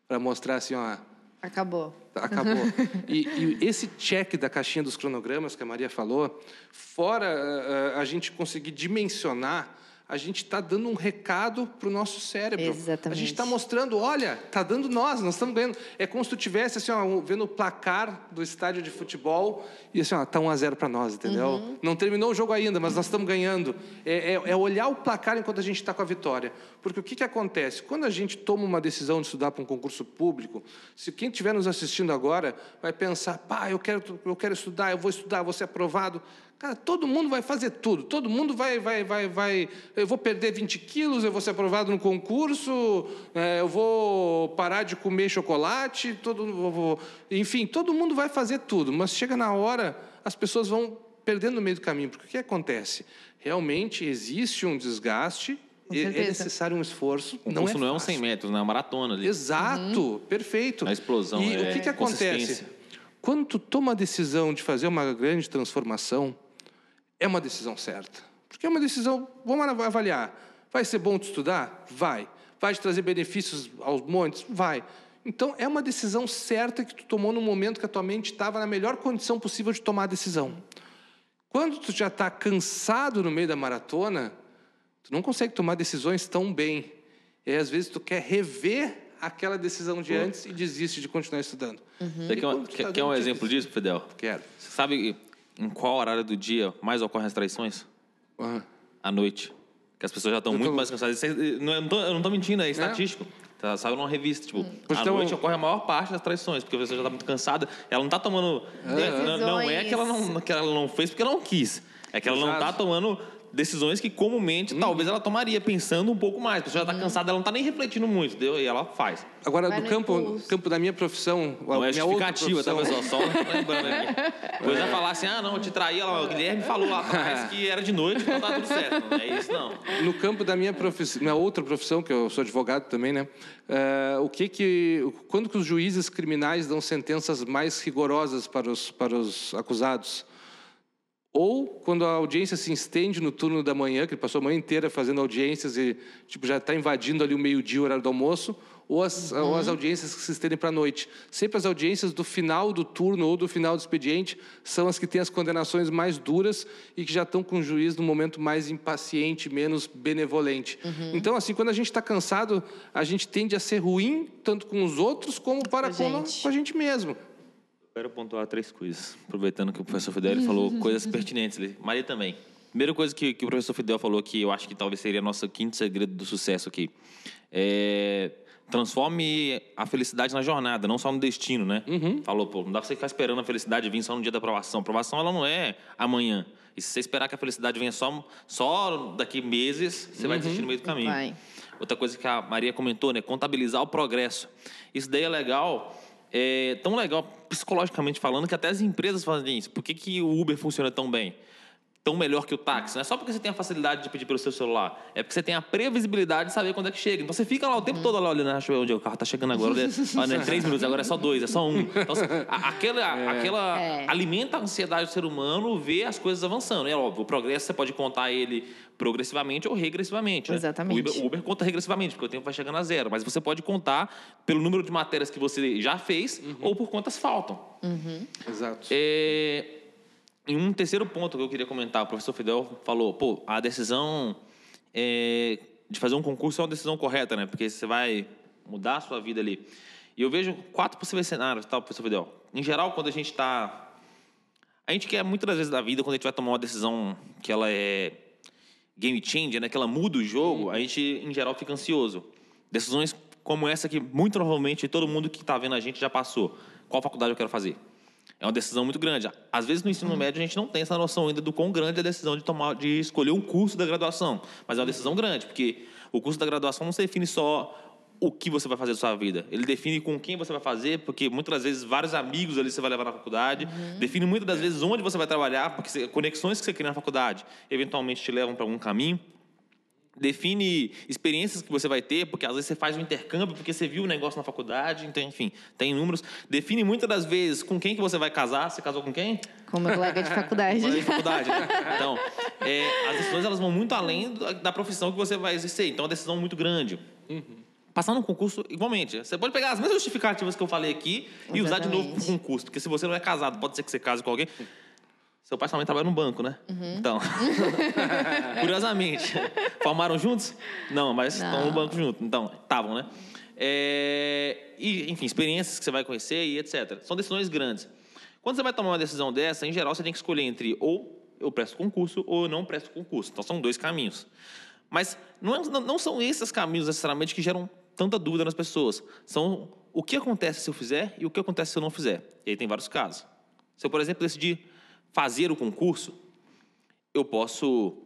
para mostrar assim, ó, Acabou. acabou. E, e esse check da caixinha dos cronogramas que a Maria falou, fora ah, ah, a gente conseguir dimensionar, a gente está dando um recado para o nosso cérebro. A Exatamente. gente está mostrando, olha, está dando nós, nós estamos ganhando. É como se tu tivesse assim, ó, vendo o placar do estádio de futebol e assim, ó, tá 1 a 0 para nós, entendeu? Uhum. Não terminou o jogo ainda, mas nós estamos ganhando. É, é- é olhar o placar enquanto a gente está com a vitória. Porque o que, que acontece? Quando a gente toma uma decisão de estudar para um concurso público, se quem estiver nos assistindo agora vai pensar, pá, eu quero, eu quero estudar, eu vou estudar, vou ser aprovado. Cara, todo mundo vai fazer tudo, todo mundo vai, vai, vai, vai. Eu vou perder 20 quilos, eu vou ser aprovado no concurso, é, eu vou parar de comer chocolate, todo, vou- enfim, todo mundo vai fazer tudo, mas chega na hora, as pessoas vão perdendo no meio do caminho, porque o que acontece? Realmente existe um desgaste, é necessário um esforço, O não curso é não é um fácil. 100 metros, não é uma maratona ali. Exato, perfeito. A explosão, E é o que, que acontece? Quando tu toma a decisão de fazer uma grande transformação, é uma decisão certa. Porque é uma decisão, vamos avaliar. Vai ser bom te estudar? Vai. Vai te trazer benefícios aos montes? Vai. Então, é uma decisão certa que tu tomou no momento que a tua mente estava na melhor condição possível de tomar a decisão. Quando tu já está cansado no meio da maratona, tu não consegue tomar decisões tão bem. E aí, às vezes, tu quer rever aquela decisão de antes e desiste de continuar estudando. Você quer, tá um dando exemplo disso, Fidel? Quero. Você sabe em qual horário do dia mais ocorrem as traições? Ah. À noite. Que as pessoas já estão muito tô- mais cansadas. É- não, é- eu não tô- eu não estou mentindo, é estatístico. Tá, saiu numa revista, tipo, Pois à então- noite ocorre a maior parte das traições, porque a pessoa já está muito cansada, ela não está tomando... Não, não é que ela não, que ela não fez porque ela não quis, é que ela não está Exato. tomando decisões que comumente talvez ela tomaria, pensando um pouco mais. A pessoa já está cansada, ela não está nem refletindo muito, entendeu? E ela faz. Agora, Vai do no campo, impulso. campo da minha profissão, Não é justificativa, tá, pessoal? Só lembrando aqui. Depois vai falar assim, ah, não, eu te traí, ela, o Guilherme falou lá atrás que era de noite, então tá tudo certo. Não é isso, não. No campo da minha profissão, minha outra profissão, que eu sou advogado também, né? eh, o que que, quando que os juízes criminais dão sentenças mais rigorosas para os para os acusados? Ou quando a audiência se estende no turno da manhã, que ele passou a manhã inteira fazendo audiências e tipo já está invadindo ali o meio-dia, o horário do almoço, ou as, ou as audiências que se estendem para a noite. Sempre as audiências do final do turno ou do final do expediente são as que têm as condenações mais duras e que já estão com o juiz no momento mais impaciente, menos benevolente. Então, assim, quando a gente está cansado, a gente tende a ser ruim tanto com os outros como para Com a com, a- gente. com a gente mesmo. Quero pontuar três coisas, aproveitando que o professor Fidel falou coisas pertinentes ali. Maria também. Primeira coisa que, que o professor Fidel falou que eu acho que talvez seria nosso quinto segredo do sucesso aqui. É, transforme a felicidade na jornada, não só no destino, né? Falou, pô, não dá pra você ficar esperando a felicidade vir só no dia da aprovação. A aprovação, ela não é amanhã. E se você esperar que a felicidade venha só, só daqui meses, você vai desistir no meio do caminho. Vai. Outra coisa que a Maria comentou, né? Contabilizar o progresso. Isso daí é legal, é tão legal psicologicamente falando que até as empresas fazem isso. Por que, que o Uber funciona tão bem? Tão melhor que o táxi? Não é só porque você tem a facilidade de pedir pelo seu celular. É porque você tem a previsibilidade de saber quando é que chega. Então você fica lá o tempo todo lá olhando, deixa eu ver onde o carro tá chegando agora. Olha, é três minutos, agora é só dois, é só um. Então, assim, a- aquela, aquela É. alimenta a ansiedade do ser humano ver as coisas avançando. É óbvio, o progresso você pode contar ele progressivamente ou regressivamente. né? Exatamente. O Uber, o Uber conta regressivamente, porque o tempo vai chegando a zero. Mas você pode contar pelo número de matérias que você já fez ou por quantas faltam. Exato. É, E um terceiro ponto que eu queria comentar, o professor Fidel falou, pô, a decisão é, de fazer um concurso é uma decisão correta, né? Porque você vai mudar a sua vida ali. E eu vejo quatro possíveis cenários, tá, professor Fidel? Em geral, quando a gente está... A gente quer muitas das vezes da vida, quando a gente vai tomar uma decisão que ela é game changer, né, que ela muda o jogo, a gente, em geral, fica ansioso. Decisões como essa que, muito provavelmente, todo mundo que está vendo a gente já passou. Qual faculdade eu quero fazer? É uma decisão muito grande. Às vezes, no ensino médio, a gente não tem essa noção ainda do quão grande é a decisão de, tomar, de escolher um curso da graduação. Mas é uma decisão grande, porque o curso da graduação não se define só o que você vai fazer da sua vida. Ele define com quem você vai fazer, porque muitas das vezes vários amigos ali você vai levar na faculdade. Uhum. Define muitas das vezes onde você vai trabalhar, porque conexões que você cria na faculdade eventualmente te levam para algum caminho. Define experiências que você vai ter, porque às vezes você faz um intercâmbio, porque você viu o um negócio na faculdade, então, enfim, tem números. Define muitas das vezes com quem que você vai casar. Você casou com quem? Com meu colega de faculdade. colega de faculdade, né? Então, é, as decisões elas vão muito além da profissão que você vai exercer. Então, é uma decisão muito grande. Uhum passar no concurso igualmente. Você pode pegar as mesmas justificativas que eu falei aqui Exatamente. e usar de novo para o concurso. Porque se você não é casado, pode ser que você case com alguém. Seu pai também trabalha no banco, né? Uhum. Então, curiosamente, formaram juntos? Não, mas estão no banco juntos. Então, estavam, né? É... E, enfim, experiências que você vai conhecer e etc. São decisões grandes. Quando você vai tomar uma decisão dessa, em geral, você tem que escolher entre ou eu presto concurso ou eu não presto concurso. Então, são dois caminhos. Mas não, é, não são esses caminhos necessariamente que geram tanta dúvida nas pessoas. São o que acontece se eu fizer e o que acontece se eu não fizer. E aí tem vários casos. Se eu, por exemplo, decidir fazer o concurso, eu posso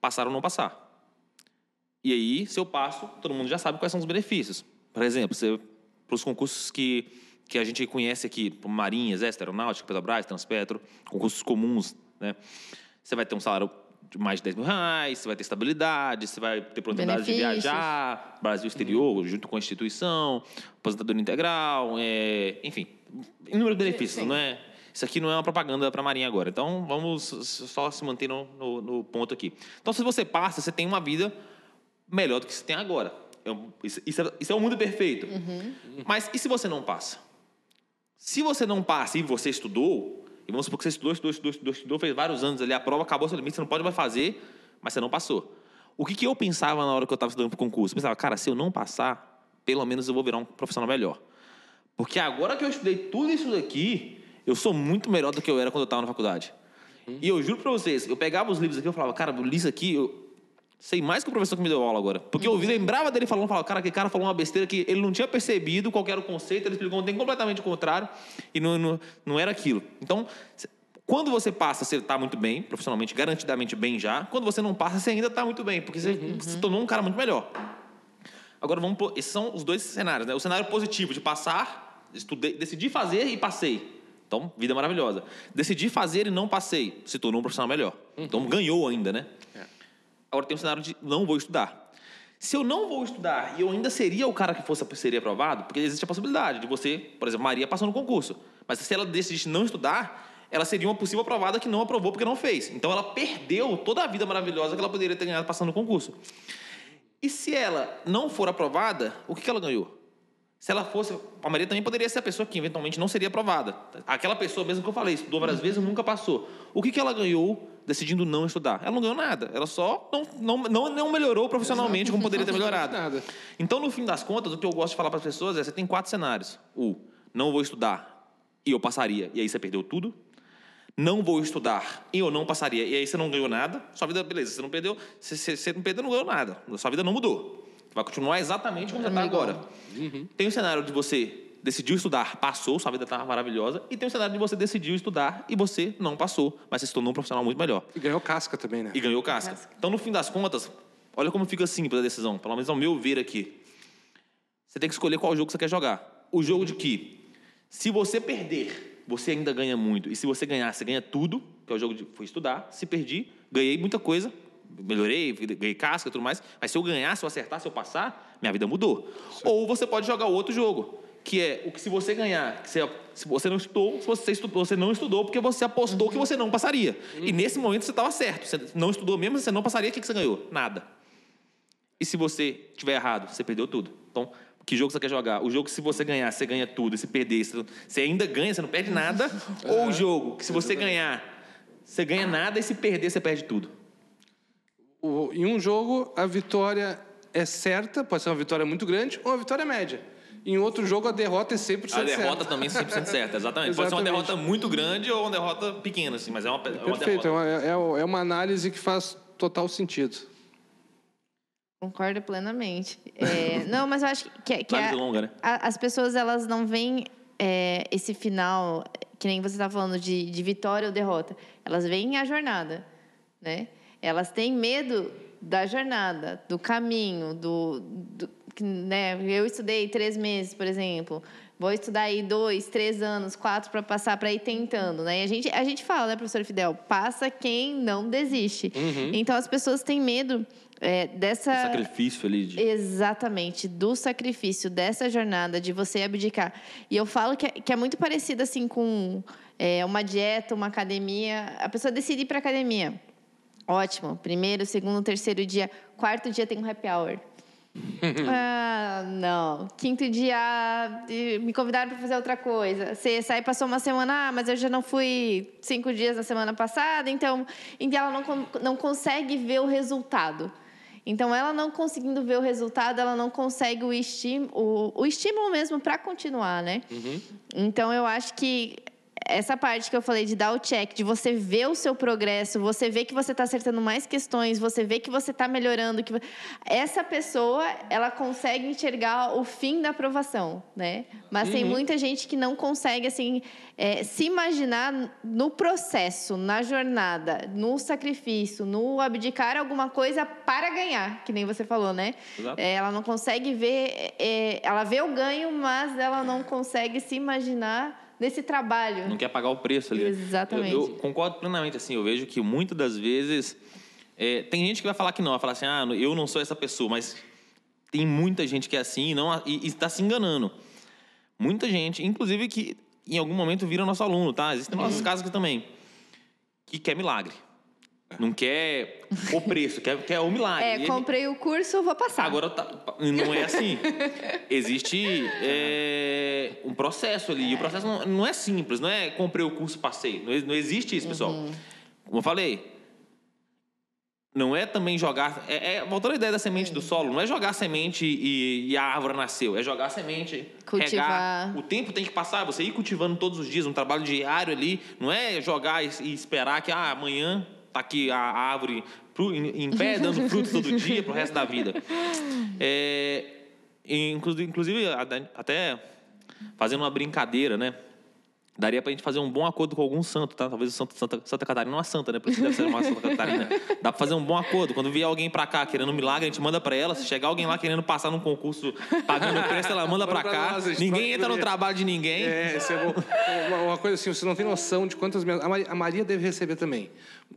passar ou não passar. E aí, se eu passo, todo mundo já sabe quais são os benefícios. Por exemplo, para os concursos que, que a gente conhece aqui, Marinha, Exército, Aeronáutica, Petrobras, Transpetro, concursos comuns, né? Você vai ter um salário mais de 10 mil reais, você vai ter estabilidade, você vai ter oportunidade de viajar, Brasil exterior, uhum. junto com a instituição, aposentadoria integral, é, enfim, inúmeros benefícios, Sim. não é? Isso aqui não é uma propaganda para a Marinha agora. Então, vamos só se manter no, no, no, ponto aqui. Então, se você passa, você tem uma vida melhor do que você tem agora. É isso, isso, é, isso é o mundo perfeito. Uhum. Mas e se você não passa? Se você não passa e você estudou, e vamos supor que você estudou, estudou, estudou, estudou, estudou fez vários anos ali, a prova acabou seu limite, você não pode mais fazer, mas você não passou. O que, que eu pensava na hora que eu estava estudando para o concurso? Eu pensava, cara, se eu não passar, pelo menos eu vou virar um profissional melhor. Porque agora que eu estudei tudo isso daqui, eu sou muito melhor do que eu era quando eu estava na faculdade. E eu juro para vocês, eu pegava os livros aqui, eu falava, cara, li isso aqui, eu, Sei mais que o professor que me deu aula agora. Porque eu lembrava dele falando, falava, cara, aquele cara falou uma besteira que ele não tinha percebido qual era o conceito, ele explicou um tem completamente o contrário e não, não, não era aquilo. Então, quando você passa, você está muito bem, profissionalmente, garantidamente bem já. Quando você não passa, você ainda está muito bem, porque você uhum. se tornou um cara muito melhor. Agora, vamos esses são os dois cenários. Né? O cenário positivo de passar, estudei, decidi fazer e passei. Então, vida maravilhosa. Decidi fazer e não passei, se tornou um profissional melhor. Uhum. Então, ganhou ainda, né? Agora tem um cenário de não vou estudar. Se eu não vou estudar e eu ainda seria o cara que fosse seria aprovado, porque existe a possibilidade de você, por exemplo, Maria passou no concurso, mas se ela decidisse não estudar, ela seria uma possível aprovada que não aprovou porque não fez. Então ela perdeu toda a vida maravilhosa que ela poderia ter ganhado passando no concurso. E se ela não for aprovada, o que ela ganhou? Se ela fosse. A Maria também poderia ser a pessoa que eventualmente não seria aprovada. Aquela pessoa, mesmo que eu falei, estudou várias vezes nunca passou. O que, que ela ganhou decidindo não estudar? Ela não ganhou nada. Ela só não, não, não, não melhorou profissionalmente como poderia ter melhorado. Nada. Então, no fim das contas, o que eu gosto de falar para as pessoas é: você tem quatro cenários. O não vou estudar e eu passaria, e aí você perdeu tudo. Não vou estudar e eu não passaria, e aí você não ganhou nada. Sua vida, beleza, você não perdeu, você, você não perdeu, não ganhou nada. Sua vida não mudou. Vai continuar exatamente como você está agora. Uhum. Tem o cenário de você decidiu estudar, passou, sua vida estava maravilhosa, e tem o cenário de você decidiu estudar e você não passou, mas você se tornou um profissional muito melhor. E ganhou casca também, né? E ganhou casca. casca. Então, no fim das contas, olha como fica simples a decisão, pelo menos ao meu ver aqui. Você tem que escolher qual jogo você quer jogar. O jogo de que, se você perder, você ainda ganha muito, e se você ganhar, você ganha tudo, que é o jogo de foi estudar. Se perdi, ganhei muita coisa, melhorei, ganhei casca e tudo mais. Mas se eu ganhar, se eu acertar, se eu passar, minha vida mudou. Sim. Ou você pode jogar outro jogo, que é o que se você ganhar, que você, se você não estudou, se você estudou, você não estudou porque você apostou uhum. que você não passaria. Uhum. E nesse momento você estava certo. Você não estudou mesmo, você não passaria, o que, que você ganhou? Nada. E se você tiver errado, você perdeu tudo. Então, que jogo você quer jogar? O jogo que se você ganhar, você ganha tudo, e se perder, você ainda ganha, você não perde nada. Ou o jogo que se você ganhar, você ganha nada, e se perder, você perde tudo o, em um jogo a vitória é certa, pode ser uma vitória muito grande ou uma vitória média. Em outro jogo, a derrota é 100% certa. A derrota também é 100% certa, exatamente. exatamente. Pode ser uma derrota muito grande ou uma derrota pequena, assim, mas é uma, é uma Perfeito, derrota. É, é, é uma análise que faz total sentido. Concordo plenamente. É, não, mas eu acho que, que a- longa, né? a- as pessoas elas não veem é, esse final, que nem você está falando de, de vitória ou derrota. Elas veem a jornada, né? Elas têm medo da jornada, do caminho, do, do né? Eu estudei três meses, por exemplo. Vou estudar aí dois, três anos, quatro para passar para ir tentando, né? E a gente, a gente fala, né, professor Fidel? Passa quem não desiste. Então as pessoas têm medo é, dessa O sacrifício ali de... Exatamente, do sacrifício, dessa jornada, de você abdicar. E eu falo que é, que é muito parecido assim com é, uma dieta, uma academia. A pessoa decide ir para academia. Ótimo. Primeiro, segundo, terceiro dia. Quarto dia tem um happy hour. ah, não. Quinto dia, me convidaram para fazer outra coisa. Sexta, aí passou uma semana, ah, mas eu já não fui cinco dias na semana passada, então, então ela não, não consegue ver o resultado. Então, ela não conseguindo ver o resultado, ela não consegue o, estim o, o estímulo mesmo para continuar, né? Então, eu acho que essa parte que eu falei de dar o check, de você ver o seu progresso, você ver que você está acertando mais questões, você ver que você está melhorando, que essa pessoa ela consegue enxergar o fim da aprovação, né? Mas tem muita gente que não consegue assim é, se imaginar no processo, na jornada, no sacrifício, no abdicar alguma coisa para ganhar, que nem você falou, né? É, ela não consegue ver, é, ela vê o ganho, mas ela não consegue se imaginar nesse trabalho. Não quer pagar o preço ali. Exatamente. Eu, eu concordo plenamente, assim, eu vejo que muitas das vezes é, tem gente que vai falar que não, vai falar assim, ah, eu não sou essa pessoa, mas tem muita gente que é assim e não e está se enganando. Muita gente, inclusive que em algum momento vira nosso aluno, tá? Existem Uhum. nossos casos aqui também que quer milagre. Não quer o preço, quer, quer o milagre. É, comprei o curso, vou passar. Agora tá- não é assim. Existe é, um processo ali. E o processo não, não é simples, não é comprei o curso, passei. Não, não existe isso, pessoal. Como eu falei, não é também jogar. É, é- voltando à ideia da semente do solo, não é jogar semente e, e a árvore nasceu. É jogar a semente, Cultivar. regar. O tempo tem que passar, você ir cultivando todos os dias, um trabalho diário ali. Não é jogar e, e esperar que ah, amanhã tá aqui a árvore em, pé, dando frutos todo dia pro resto da vida. É, inclusive, até fazendo uma brincadeira, né? Daria pra gente fazer um bom acordo com algum santo, tá? Talvez o santo Santa, Santa Catarina não é uma santa, né? Por isso deve ser uma Santa Catarina. Dá pra fazer um bom acordo. Quando vier alguém pra cá querendo um milagre, a gente manda pra ela. Se chegar alguém lá querendo passar num concurso pagando preço, ela manda pra cá. nós, Ninguém entra no trabalho de ninguém. É, isso é bom. Uma, coisa assim, você não tem noção de quantas a Maria deve receber também.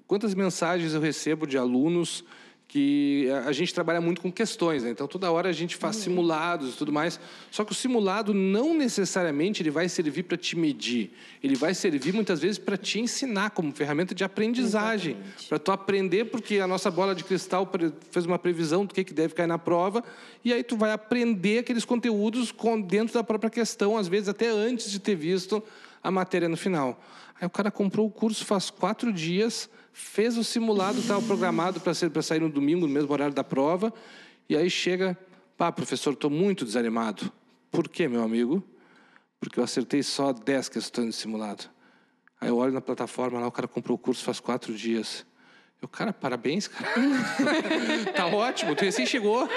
Quantas mensagens eu recebo de alunos que a gente trabalha muito com questões, né? Então toda hora a gente faz simulados e tudo mais. Só que o simulado não necessariamente ele vai servir para te medir. Ele vai servir muitas vezes para te ensinar como ferramenta de aprendizagem, para tu aprender porque a nossa bola de cristal fez uma previsão do que que deve cair na prova e aí tu vai aprender aqueles conteúdos com- dentro da própria questão, às vezes até antes de ter visto a matéria no final. Aí o cara comprou o curso faz quatro dias, fez o simulado, estava programado para sair no domingo, no mesmo horário da prova, e aí chega, pá, professor, estou muito desanimado. Por quê, meu amigo? Porque eu acertei só 10 questões do simulado. Aí eu olho na plataforma lá, o cara comprou o curso faz quatro dias. Eu, cara, parabéns, cara. tá ótimo, tu recém chegou.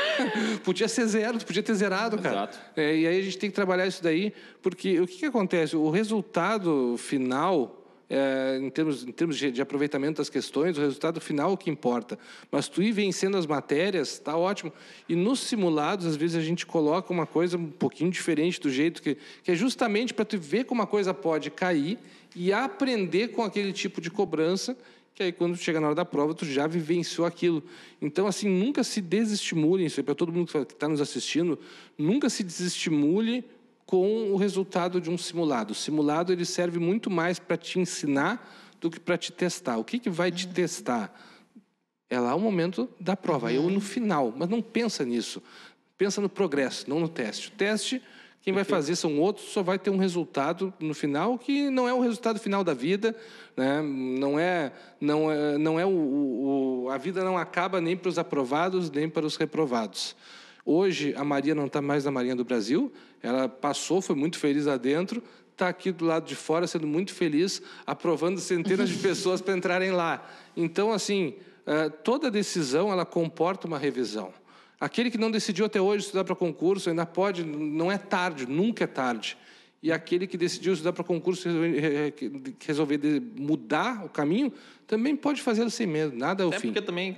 Podia ser zero, tu podia ter zerado, cara. Exato. É, e aí a gente tem que trabalhar isso daí, porque o que, que acontece? O resultado final, é, em termos, em termos de, de aproveitamento das questões, o resultado final é o que importa. Mas tu ir vencendo as matérias, está ótimo. E nos simulados, às vezes, a gente coloca uma coisa um pouquinho diferente do jeito que... Que é justamente para tu ver como a coisa pode cair e aprender com aquele tipo de cobrança que aí quando chega na hora da prova tu já vivenciou aquilo. Então assim, nunca se desestimule, isso é para todo mundo que está nos assistindo, nunca se desestimule com o resultado de um simulado. O simulado ele serve muito mais para te ensinar do que para te testar. O que, que vai te testar? É lá o momento da prova, eu no final, mas não pensa nisso. Pensa no progresso, não no teste. O teste, quem vai fazer são outros, só vai ter um resultado no final que não é o resultado final da vida, né? Não é, não é, não é o, o- a vida não acaba nem para os aprovados nem para os reprovados. Hoje a Maria não está mais na Marinha do Brasil, ela passou, foi muito feliz lá dentro, está aqui do lado de fora sendo muito feliz, aprovando centenas de pessoas para entrarem lá. Então, assim, eh, toda decisão ela comporta uma revisão. Aquele que não decidiu até hoje estudar para concurso ainda pode, não é tarde, nunca é tarde. E aquele que decidiu estudar para concurso e resolver mudar o caminho, também pode fazê-lo sem medo, nada é o Até fim. porque também,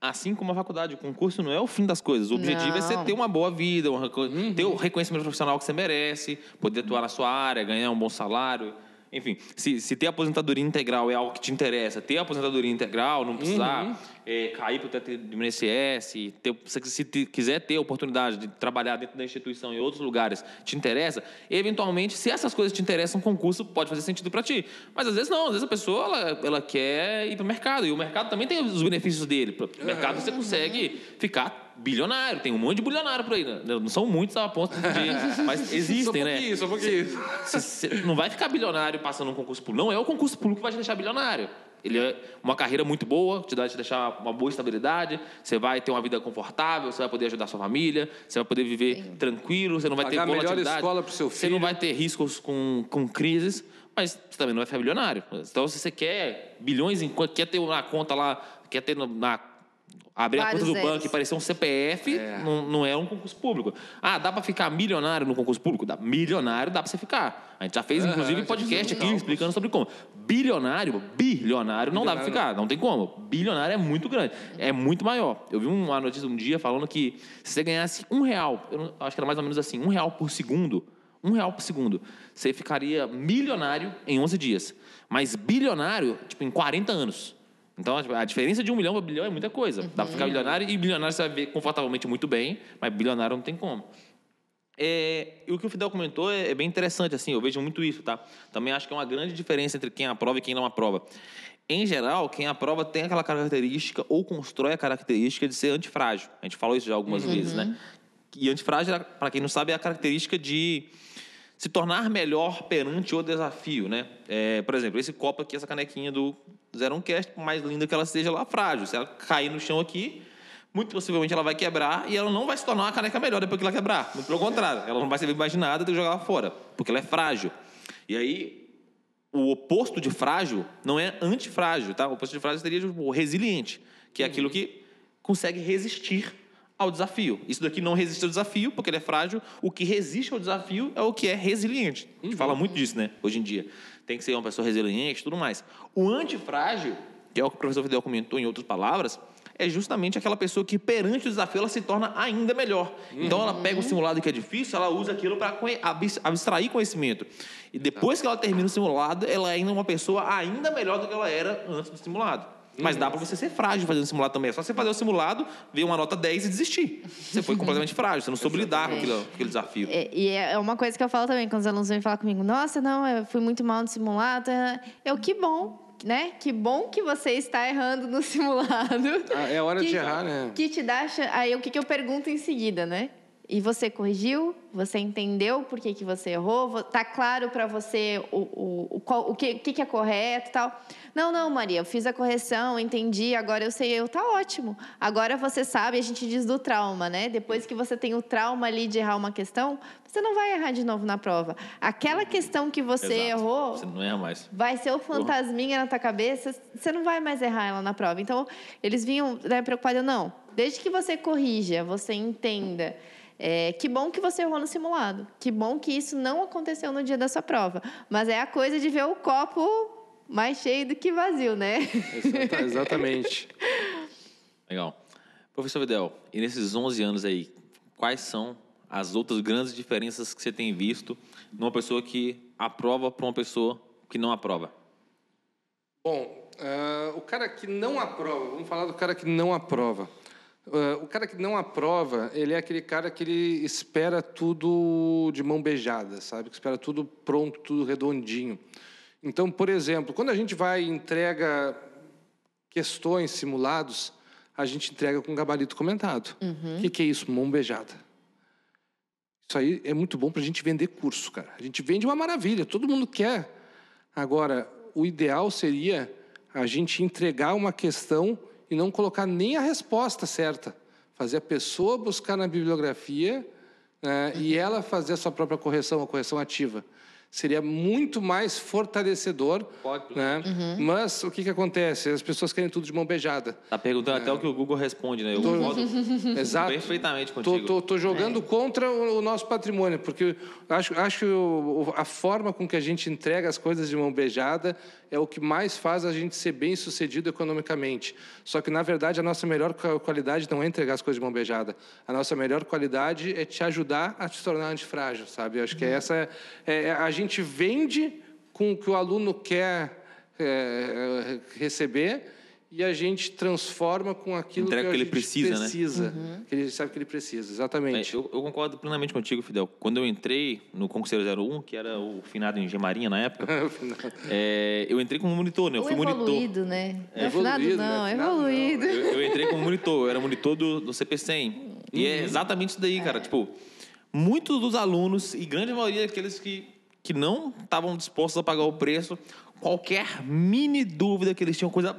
assim como a faculdade, o concurso não é o fim das coisas. O objetivo é você Não. ter uma boa vida, um Uhum. ter o reconhecimento profissional que você merece, poder atuar na sua área, ganhar um bom salário. Enfim, se, se ter aposentadoria integral é algo que te interessa, ter aposentadoria integral, não precisar Uhum. É, cair para o teto de INSS, ter, se, quiser ter a oportunidade de trabalhar dentro da instituição em outros lugares, te interessa, eventualmente, se essas coisas te interessam, um concurso pode fazer sentido para ti. Mas às vezes não, às vezes a pessoa ela, ela quer ir para o mercado, e o mercado também tem os benefícios dele. O mercado você consegue ficar bilionário, tem um monte de bilionário por aí. Né? Não são muitos a ponto de. Mas Só um existem, né? pouquinho, só um pouquinho. Você- você não vai ficar bilionário passando um concurso público. Não é o concurso público que vai te deixar bilionário. Ele é uma carreira muito boa, te dá te deixar uma boa estabilidade. Você vai ter uma vida confortável, você vai poder ajudar sua família, você vai poder viver tranquilo, você não vai Pagar a ter melhor volatilidade. escola pro seu Você não filho. vai ter riscos com, com crises, mas você também não vai ficar bilionário. Então, se você quer bilhões, em, quer ter uma conta lá, quer ter na abrir a conta do zeros. banco e parecer um CPF, Não, não é um concurso público. Ah, dá para ficar milionário no concurso público? Dá. Milionário dá para você ficar. A gente já fez, inclusive, já podcast aqui cálculos. explicando sobre como. Bilionário, bilionário, não dá para ficar, não tem como. Bilionário é muito grande, é muito maior. Eu vi uma notícia um dia falando que se você ganhasse um real, eu acho que era mais ou menos assim, um real por segundo, um real por segundo, você ficaria milionário em 11 dias. Mas bilionário, tipo, em 40 anos. Então, tipo, a diferença de um milhão para bilhão é muita coisa. Dá para ficar bilionário e bilionário você vai ver confortavelmente muito bem, mas bilionário não tem como. É, e o que o Fidel comentou é, é bem interessante, assim, eu vejo muito isso, tá? Também acho que é uma grande diferença entre quem aprova e quem não aprova. Em geral, quem aprova tem aquela característica ou constrói a característica de ser antifrágil. A gente falou isso já algumas vezes, né? E antifrágil, para quem não sabe, é a característica de se tornar melhor perante o desafio, né? É, por exemplo, esse copo aqui, essa canequinha do Zero um Cast, por mais linda que ela seja, ela é frágil. Se ela cair no chão aqui, muito possivelmente ela vai quebrar e ela não vai se tornar uma caneca melhor depois que ela quebrar. Muito pelo contrário, ela não vai ser imaginada ter que jogar ela fora, porque ela é frágil. E aí, o oposto de frágil não é antifrágil, tá? O oposto de frágil seria tipo, resiliente, que é aquilo que consegue resistir ao desafio. Isso daqui não resiste ao desafio, porque ele é frágil. O que resiste ao desafio é o que é resiliente. A gente fala muito disso, né? Hoje em dia. Tem que ser uma pessoa resiliente e tudo mais. O antifrágil, que é o que o professor Fidel comentou em outras palavras, é justamente aquela pessoa que perante o desafio ela se torna ainda melhor. Então ela pega o simulado que é difícil, ela usa aquilo para abstrair conhecimento. E depois que ela termina o simulado, ela ainda é uma pessoa ainda melhor do que ela era antes do simulado. Mas dá para você ser frágil fazendo simulado também. É só você fazer o simulado, ver uma nota 10 e desistir. Você foi completamente frágil, você não soube lidar com aquilo- com aquele desafio. É, e é uma coisa que eu falo também quando os alunos vêm falar comigo: Nossa, não, eu fui muito mal no simulado. Eu, que bom, né? Que bom que você está errando no simulado. Ah, é hora que, de errar, né? Que te dá. Aí o que, que eu pergunto em seguida, né? E você corrigiu? Você entendeu por que, que você errou? Tá claro para você o, o, o, qual- o que, o que, que é correto e tal? Não, não, Maria, eu fiz a correção, entendi, agora eu sei, eu tá ótimo. Agora você sabe, a gente diz do trauma, né? Depois que você tem o trauma ali de errar uma questão, você não vai errar de novo na prova. Aquela questão que você Exato. errou, Você não erra mais. vai ser o fantasminha na tua cabeça, você não vai mais errar ela na prova. Então, eles vinham né, preocupados, não, desde que você corrija, você entenda. é, que bom que você errou no simulado. Que bom que isso não aconteceu no dia da sua prova. Mas é a coisa de ver o copo mais cheio do que vazio, né? Exata- exatamente. Legal. Professor Vidal, e nesses 11 anos aí, quais são as outras grandes diferenças que você tem visto numa pessoa que aprova para uma pessoa que não aprova? Bom, ah, o cara que não aprova, vamos falar do cara que não aprova. Ah, o cara que não aprova, ele é aquele cara que ele espera tudo de mão beijada, sabe? Que espera tudo pronto, tudo redondinho. Então, por exemplo, quando a gente vai e entrega questões, simulados, a gente entrega com gabarito comentado. O que, que é isso? Mão beijada. Isso aí é muito bom para a gente vender curso, cara. A gente vende uma maravilha, todo mundo quer. Agora, o ideal seria a gente entregar uma questão e não colocar nem a resposta certa. Fazer a pessoa buscar na bibliografia né, e ela fazer a sua própria correção, a correção ativa. Seria muito mais fortalecedor. Pode. Né? Mas o que, que acontece? As pessoas querem tudo de mão beijada. Tá perguntando até o que o Google responde, né? Eu Tô- concordo Exato. perfeitamente Tô, contigo. tô, tô jogando contra o, o nosso patrimônio, porque acho, acho que o- o- a forma com que a gente entrega as coisas de mão beijada é o que mais faz a gente ser bem sucedido economicamente. Só que, na verdade, a nossa melhor qua- qualidade não é entregar as coisas de mão beijada. A nossa melhor qualidade é te ajudar a te tornar antifrágil, sabe? Eu Acho que essa é, é- a gente vende com o que o aluno quer é, receber e a gente transforma com aquilo Entrega que, o que a ele gente precisa, né? precisa, que ele sabe que ele precisa, É, exatamente. eu, eu concordo plenamente contigo, Fidel. Quando eu entrei no Concurseiro 01, que era o finado em Gemarinha na época, é, eu entrei como monitor, né? Eu Ou fui monitor. evoluído, né? É é evoluído, não, né? é Finado, não. evoluído. Eu, eu entrei como monitor, eu era monitor do, do CP100. E Uhum. é exatamente isso daí, cara. Tipo, muitos dos alunos, e grande maioria daqueles que, que não estavam dispostos a pagar o preço, qualquer mini dúvida que eles tinham, coisa.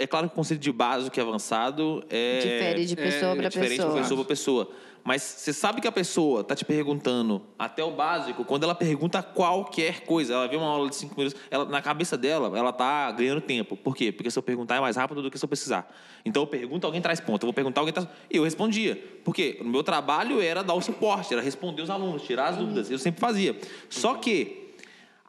É claro que o conceito de básico e avançado é. Difere de pessoa é para diferente pessoa. de pessoa para pessoa. Mas você sabe que a pessoa tá te perguntando até o básico, quando ela pergunta qualquer coisa, ela vê uma aula de cinco minutos, ela, na cabeça dela, ela tá ganhando tempo. Por quê? Porque se eu perguntar é mais rápido do que se eu precisar. Então eu pergunto, alguém traz ponto. Eu vou perguntar, alguém traz. E eu respondia. Porque o meu trabalho era dar o suporte, era responder os alunos, tirar as dúvidas. Eu sempre fazia. Só que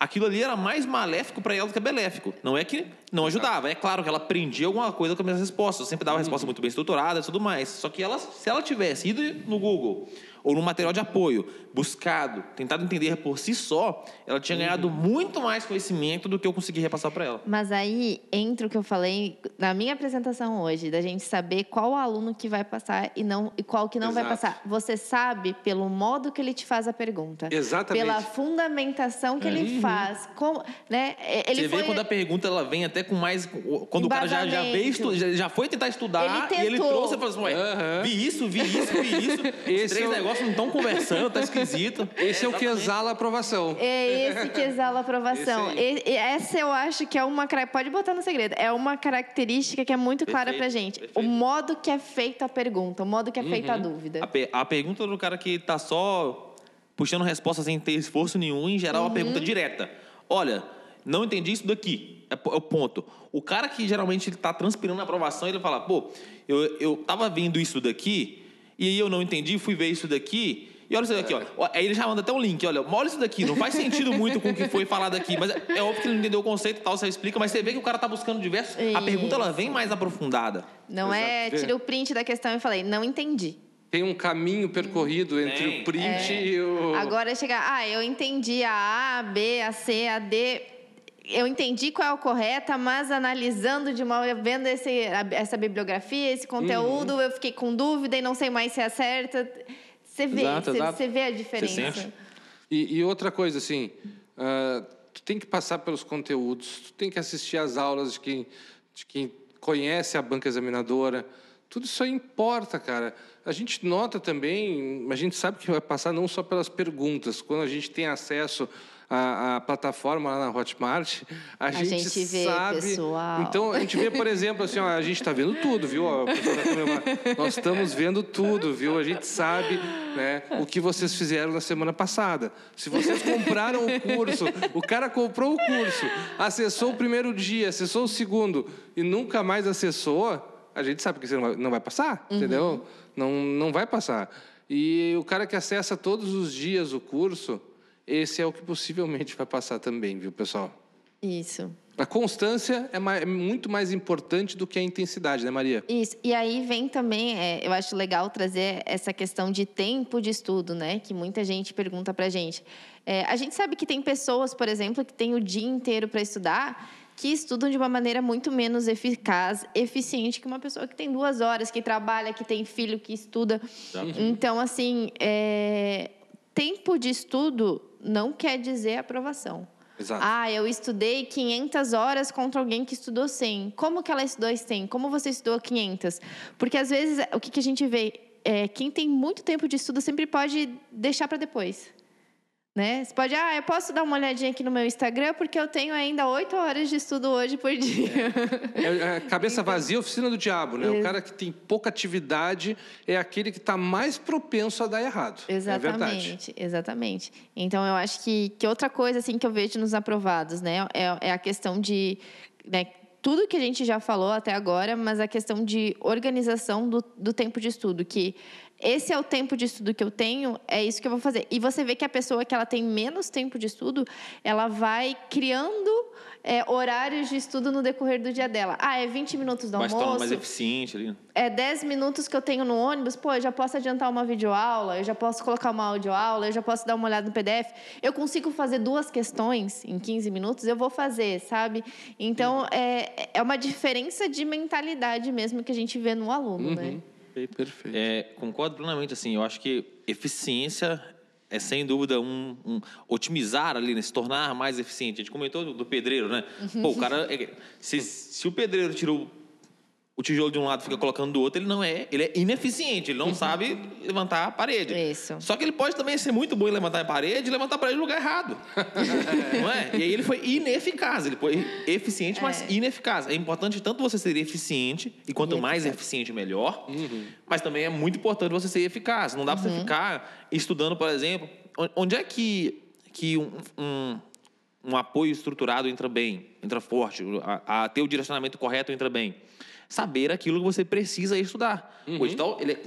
aquilo ali era mais maléfico para ela do que benéfico. Não é que não ajudava. É claro que ela aprendia alguma coisa com as minhas respostas. Eu sempre dava resposta muito bem estruturada e tudo mais. Só que ela, se ela tivesse ido no Google ou no material de apoio, buscado, tentado entender por si só, ela tinha ganhado muito mais conhecimento do que eu consegui repassar para ela. Mas aí entra o que eu falei na minha apresentação hoje, da gente saber qual aluno que vai passar e não e qual que não vai Exato. passar. Você sabe pelo modo que ele te faz a pergunta. Exatamente. Pela fundamentação que ele faz. Como, né? Ele Você foi vê quando a pergunta ela vem até com mais. Quando o cara já, já veio estu- já, já foi tentar estudar Ele e ele trouxe e falou assim: Ué, Aham. vi isso, vi isso, vi isso. Os Esse três é o- negócios não estão conversando, tá esquisito. Esse é o que exala a aprovação. É esse que exala a aprovação. Esse. E- e essa eu acho que é uma. Pode botar no segredo. É uma característica que é muito clara pra Perfeito, gente. perfeito. O modo que é feita a pergunta, o modo que é feita a dúvida. A, pe- a pergunta do cara que tá só puxando resposta sem ter esforço nenhum, em geral, é uma pergunta direta. Olha, não entendi isso daqui. É, é o ponto. O cara que geralmente ele tá transpirando na aprovação, ele fala, pô, eu, eu tava vendo isso daqui, e aí eu não entendi, fui ver isso daqui. E olha isso daqui, ó. Ó, Aí ele já manda até um link, olha, olha isso daqui, não faz sentido muito com o que foi falado aqui, mas é, é óbvio que ele não entendeu o conceito e tal, você explica, mas você vê que o cara tá buscando diversos. A pergunta ela vem mais aprofundada. Não é Exato. tirei o print da questão e falei, não entendi. Tem um caminho percorrido entre o print e o. Agora é chegar, ah, eu entendi a A, a B, a C, a D. Eu entendi qual é o correta, mas analisando de uma vendo esse, essa bibliografia, esse conteúdo, Uhum. eu fiquei com dúvida e não sei mais se acerta. Você vê, Exato, você, exato. você vê a diferença. E, e outra coisa, assim, ah, tu tem que passar pelos conteúdos, tu tem que assistir às aulas de quem, de quem conhece a banca examinadora. Tudo isso aí importa, cara. A gente nota também, a gente sabe que vai passar não só pelas perguntas, quando a gente tem acesso à, à plataforma lá na Hotmart, a, gente, gente vê, sabe. pessoal. Então a gente vê, por exemplo, assim, ó, a gente está vendo tudo, viu? Ó, câmera, Nós estamos vendo tudo, viu? A gente sabe né, o que vocês fizeram na semana passada. Se vocês compraram o curso, o cara comprou o curso, acessou o primeiro dia, acessou o segundo e nunca mais acessou, a gente sabe que você não vai, não vai passar, entendeu? Não, não vai passar. E o cara que acessa todos os dias o curso, esse é o que possivelmente vai passar também, viu, pessoal? Isso. A constância é, ma- é muito mais importante do que a intensidade, né, Maria? Isso. E aí vem também, é, eu acho legal trazer essa questão de tempo de estudo, né? Que muita gente pergunta pra gente. É, a gente sabe que tem pessoas, por exemplo, que têm o dia inteiro para estudar, que estudam de uma maneira muito menos eficaz, eficiente que uma pessoa que tem duas horas, que trabalha, que tem filho, que estuda. Então, assim, é, tempo de estudo não quer dizer aprovação. Exato. Ah, eu estudei 500 horas contra alguém que estudou 100. Como que ela estudou 100? Como você estudou 500? Porque às vezes o que, que a gente vê é quem tem muito tempo de estudo sempre pode deixar para depois. Né? Você pode, ah, eu posso dar uma olhadinha aqui no meu Instagram porque eu tenho ainda oito horas de estudo hoje por dia. É, é cabeça vazia, oficina do diabo, né? O cara que tem pouca atividade é aquele que está mais propenso a dar errado. É exatamente, é exatamente. Então eu acho que, que outra coisa assim que eu vejo nos aprovados, né, é, é a questão de né, tudo que a gente já falou até agora, mas a questão de organização do, do tempo de estudo, que esse é o tempo de estudo que eu tenho, é isso que eu vou fazer. E você vê que a pessoa que ela tem menos tempo de estudo, ela vai criando é, horários de estudo no decorrer do dia dela. Ah, é 20 minutos do Mas almoço. mais eficiente ali. É 10 minutos que eu tenho no ônibus. Pô, eu já posso adiantar uma videoaula, eu já posso colocar uma audioaula, eu já posso dar uma olhada no PDF. Eu consigo fazer duas questões em 15 minutos, eu vou fazer, sabe? Então, é, é uma diferença de mentalidade mesmo que a gente vê no aluno, né? uhum. né? Perfeito. É, concordo plenamente. Assim, eu acho que eficiência é sem dúvida um, um, otimizar ali, né? se tornar mais eficiente. A gente comentou do, do pedreiro, né? Pô, o cara, é, se, se o pedreiro tirou o tijolo de um lado fica colocando do outro, ele não é, ele é ineficiente, ele não uhum. sabe levantar a parede. Isso. Só que ele pode também ser muito bom em levantar a parede e levantar a parede no lugar errado. não é? E aí ele foi ineficaz, ele foi eficiente, é. mas ineficaz. É importante tanto você ser eficiente, e quanto e mais eficiente, melhor, uhum. mas também é muito importante você ser eficaz. Não dá uhum. para você ficar estudando, por exemplo, onde é que, que um, um um apoio estruturado entra bem, entra forte, a, a ter o direcionamento correto entra bem saber aquilo que você precisa estudar. Uhum. O edital ele é,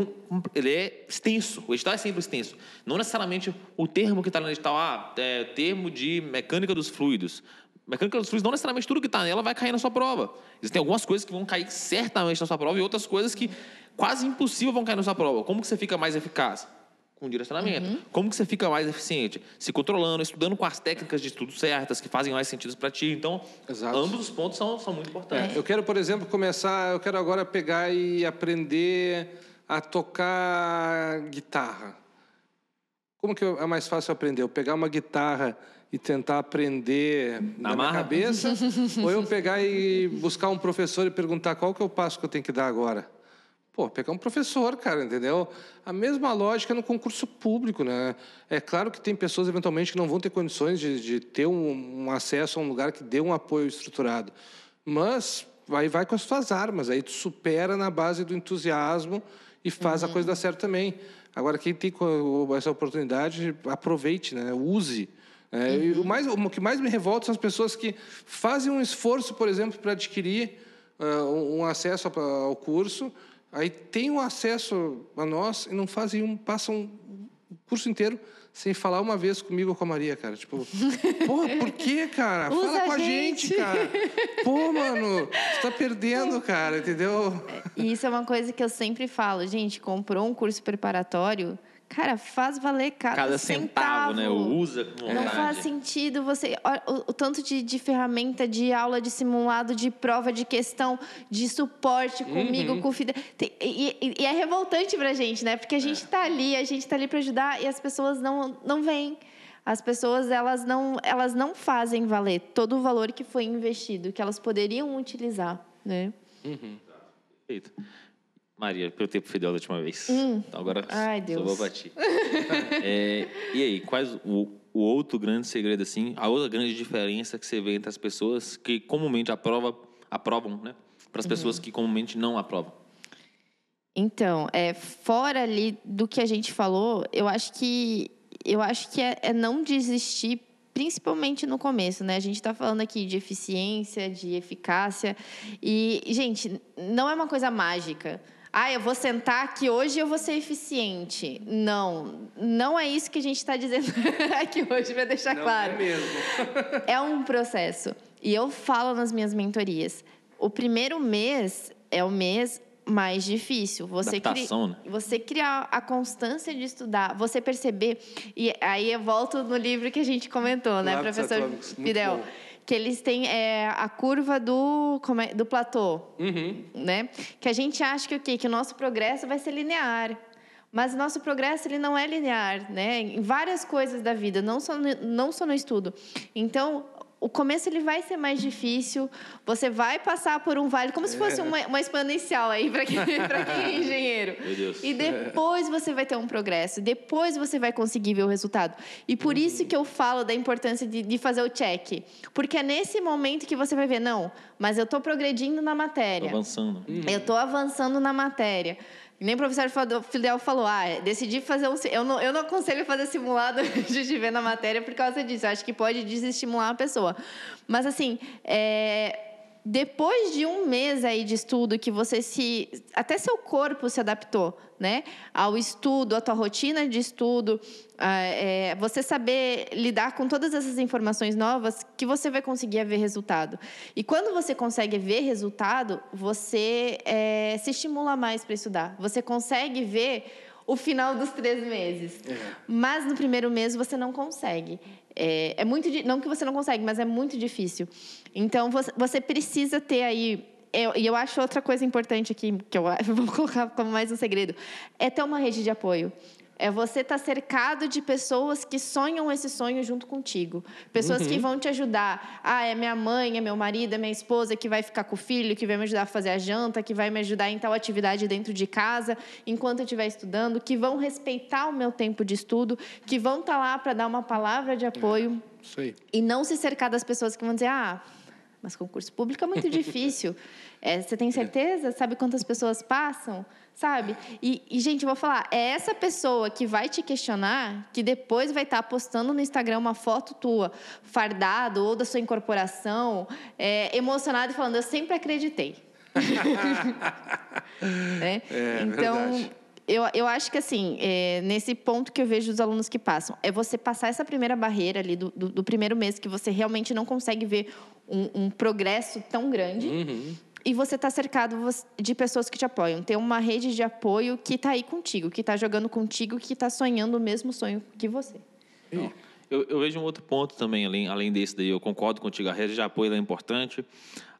ele é extenso, o edital é sempre extenso. Não necessariamente o termo que está no edital, ah, é termo de mecânica dos fluidos. Mecânica dos fluidos, não necessariamente tudo que está nela vai cair na sua prova. Existem algumas coisas que vão cair certamente na sua prova e outras coisas que quase impossível vão cair na sua prova. Como que você fica mais eficaz? Com direcionamento. Uhum. Como que você fica mais eficiente? Se controlando, estudando com as técnicas de estudo certas, que fazem mais sentido para ti. Então, Exato. ambos os pontos são, são muito importantes. É. Eu quero, por exemplo, começar, eu quero agora pegar e aprender a tocar guitarra. Como que é mais fácil aprender? Eu pegar uma guitarra e tentar aprender na, na minha cabeça, ou eu pegar e buscar um professor e perguntar qual que é o passo que eu tenho que dar agora? Pô, pegar um professor, cara, entendeu? A mesma lógica no concurso público, né? É claro que tem pessoas, eventualmente, que não vão ter condições de, de ter um, um, acesso a um lugar que dê um apoio estruturado. Mas aí vai com as suas armas, aí tu supera na base do entusiasmo e faz uhum. a coisa dar certo também. Agora, quem tem essa oportunidade, aproveite, né? Use. É, uhum. o, mais, o que mais me revolta são as pessoas que fazem um esforço, por exemplo, para adquirir uh, um acesso ao curso, Aí tem o acesso a nós e não fazem um, passam o curso inteiro sem falar uma vez comigo ou com a Maria, cara. Tipo, pô, por que, cara? Usa Fala com a gente. gente, cara. Pô, mano, você tá perdendo, cara, entendeu? Isso é uma coisa que eu sempre falo, gente, comprou um curso preparatório, Cara, faz valer cada, cada centavo, centavo, né? Usa com Não faz sentido você. O, o tanto de, de, ferramenta, de aula, de simulado, de prova, de questão, de suporte comigo, uhum. com o Fidel. Tem, e, e, é revoltante pra gente, né? Porque a gente é. tá ali, a gente tá ali pra ajudar e as pessoas não, não vêm. As pessoas, elas não, elas não fazem valer todo o valor que foi investido, que elas poderiam utilizar, né? Uhum. Perfeito. Maria, pelo tempo fidel da última vez. Hum. Então agora Ai, Deus. só vou ti. é, e aí, quais o, o, outro grande segredo, assim, a outra grande diferença que você vê entre as pessoas que comumente aprova, aprovam, né? Para as uhum. pessoas que comumente não aprovam? Então, é, fora ali do que a gente falou, eu acho que eu acho que é, é não desistir principalmente no começo, né? A gente está falando aqui de eficiência, de eficácia. E, gente, não é uma coisa mágica ah, eu vou sentar aqui hoje e eu vou ser eficiente. Não, não é isso que a gente está dizendo aqui hoje, para deixar não claro. É mesmo. é um processo. E eu falo nas minhas mentorias. O primeiro mês é o mês mais difícil. Você, cri... né? você criar a constância de estudar, você perceber. E aí eu volto no livro que a gente comentou, né, professor Fidel? Bom que eles têm é, a curva do, é, do platô, uhum. né? Que a gente acha que o quê? Que o nosso progresso vai ser linear. Mas o nosso progresso ele não é linear, né? Em várias coisas da vida, não só no, não só no estudo. Então, o começo ele vai ser mais difícil, você vai passar por um vale, como se fosse uma, uma exponencial aí para quem, pra quem é engenheiro. E depois você vai ter um progresso, depois você vai conseguir ver o resultado. E por isso que eu falo da importância de, de fazer o check. Porque é nesse momento que você vai ver, não, mas eu estou progredindo na matéria. Tô avançando. Eu estou avançando na matéria. Nem o professor Fidel falou, ah, decidi fazer um... Eu não, eu não aconselho fazer simulado de ver na matéria por causa disso. Eu acho que pode desestimular a pessoa. Mas, assim, é, depois de um mês aí de estudo que você se até seu corpo se adaptou né ao estudo à tua rotina de estudo é, você saber lidar com todas essas informações novas que você vai conseguir ver resultado e quando você consegue ver resultado você é, se estimula mais para estudar você consegue ver o final dos três meses. É. Mas no primeiro mês você não consegue. É, é muito não que você não consegue, mas é muito difícil. Então você, precisa ter aí eu, e eu acho outra coisa importante aqui, que eu vou colocar como mais um segredo, é ter uma rede de apoio. É você estar tá cercado de pessoas que sonham esse sonho junto contigo. Pessoas uhum. que vão te ajudar. Ah, é minha mãe, é meu marido, é minha esposa que vai ficar com o filho, que vai me ajudar a fazer a janta, que vai me ajudar em tal atividade dentro de casa, enquanto eu estiver estudando, que vão respeitar o meu tempo de estudo, que vão estar tá lá para dar uma palavra de apoio. Isso aí. E não se cercar das pessoas que vão dizer, ah, mas concurso público é muito difícil. É, você tem certeza? Sabe quantas pessoas passam? sabe? E, e, gente, eu vou falar, é essa pessoa que vai te questionar que depois vai estar tá postando no Instagram uma foto tua, fardado, ou da sua incorporação, é, emocionado e falando, eu sempre acreditei. é, é, então, eu, eu acho que, assim, é, nesse ponto que eu vejo os alunos que passam, é você passar essa primeira barreira ali do, do, do primeiro mês que você realmente não consegue ver um, um progresso tão grande. Uhum e você está cercado de pessoas que te apoiam. Tem uma rede de apoio que está aí contigo, que está jogando contigo, que está sonhando o mesmo sonho que você. Eu, eu, vejo um outro ponto também, além, além desse daí, eu concordo contigo, a rede de apoio é importante.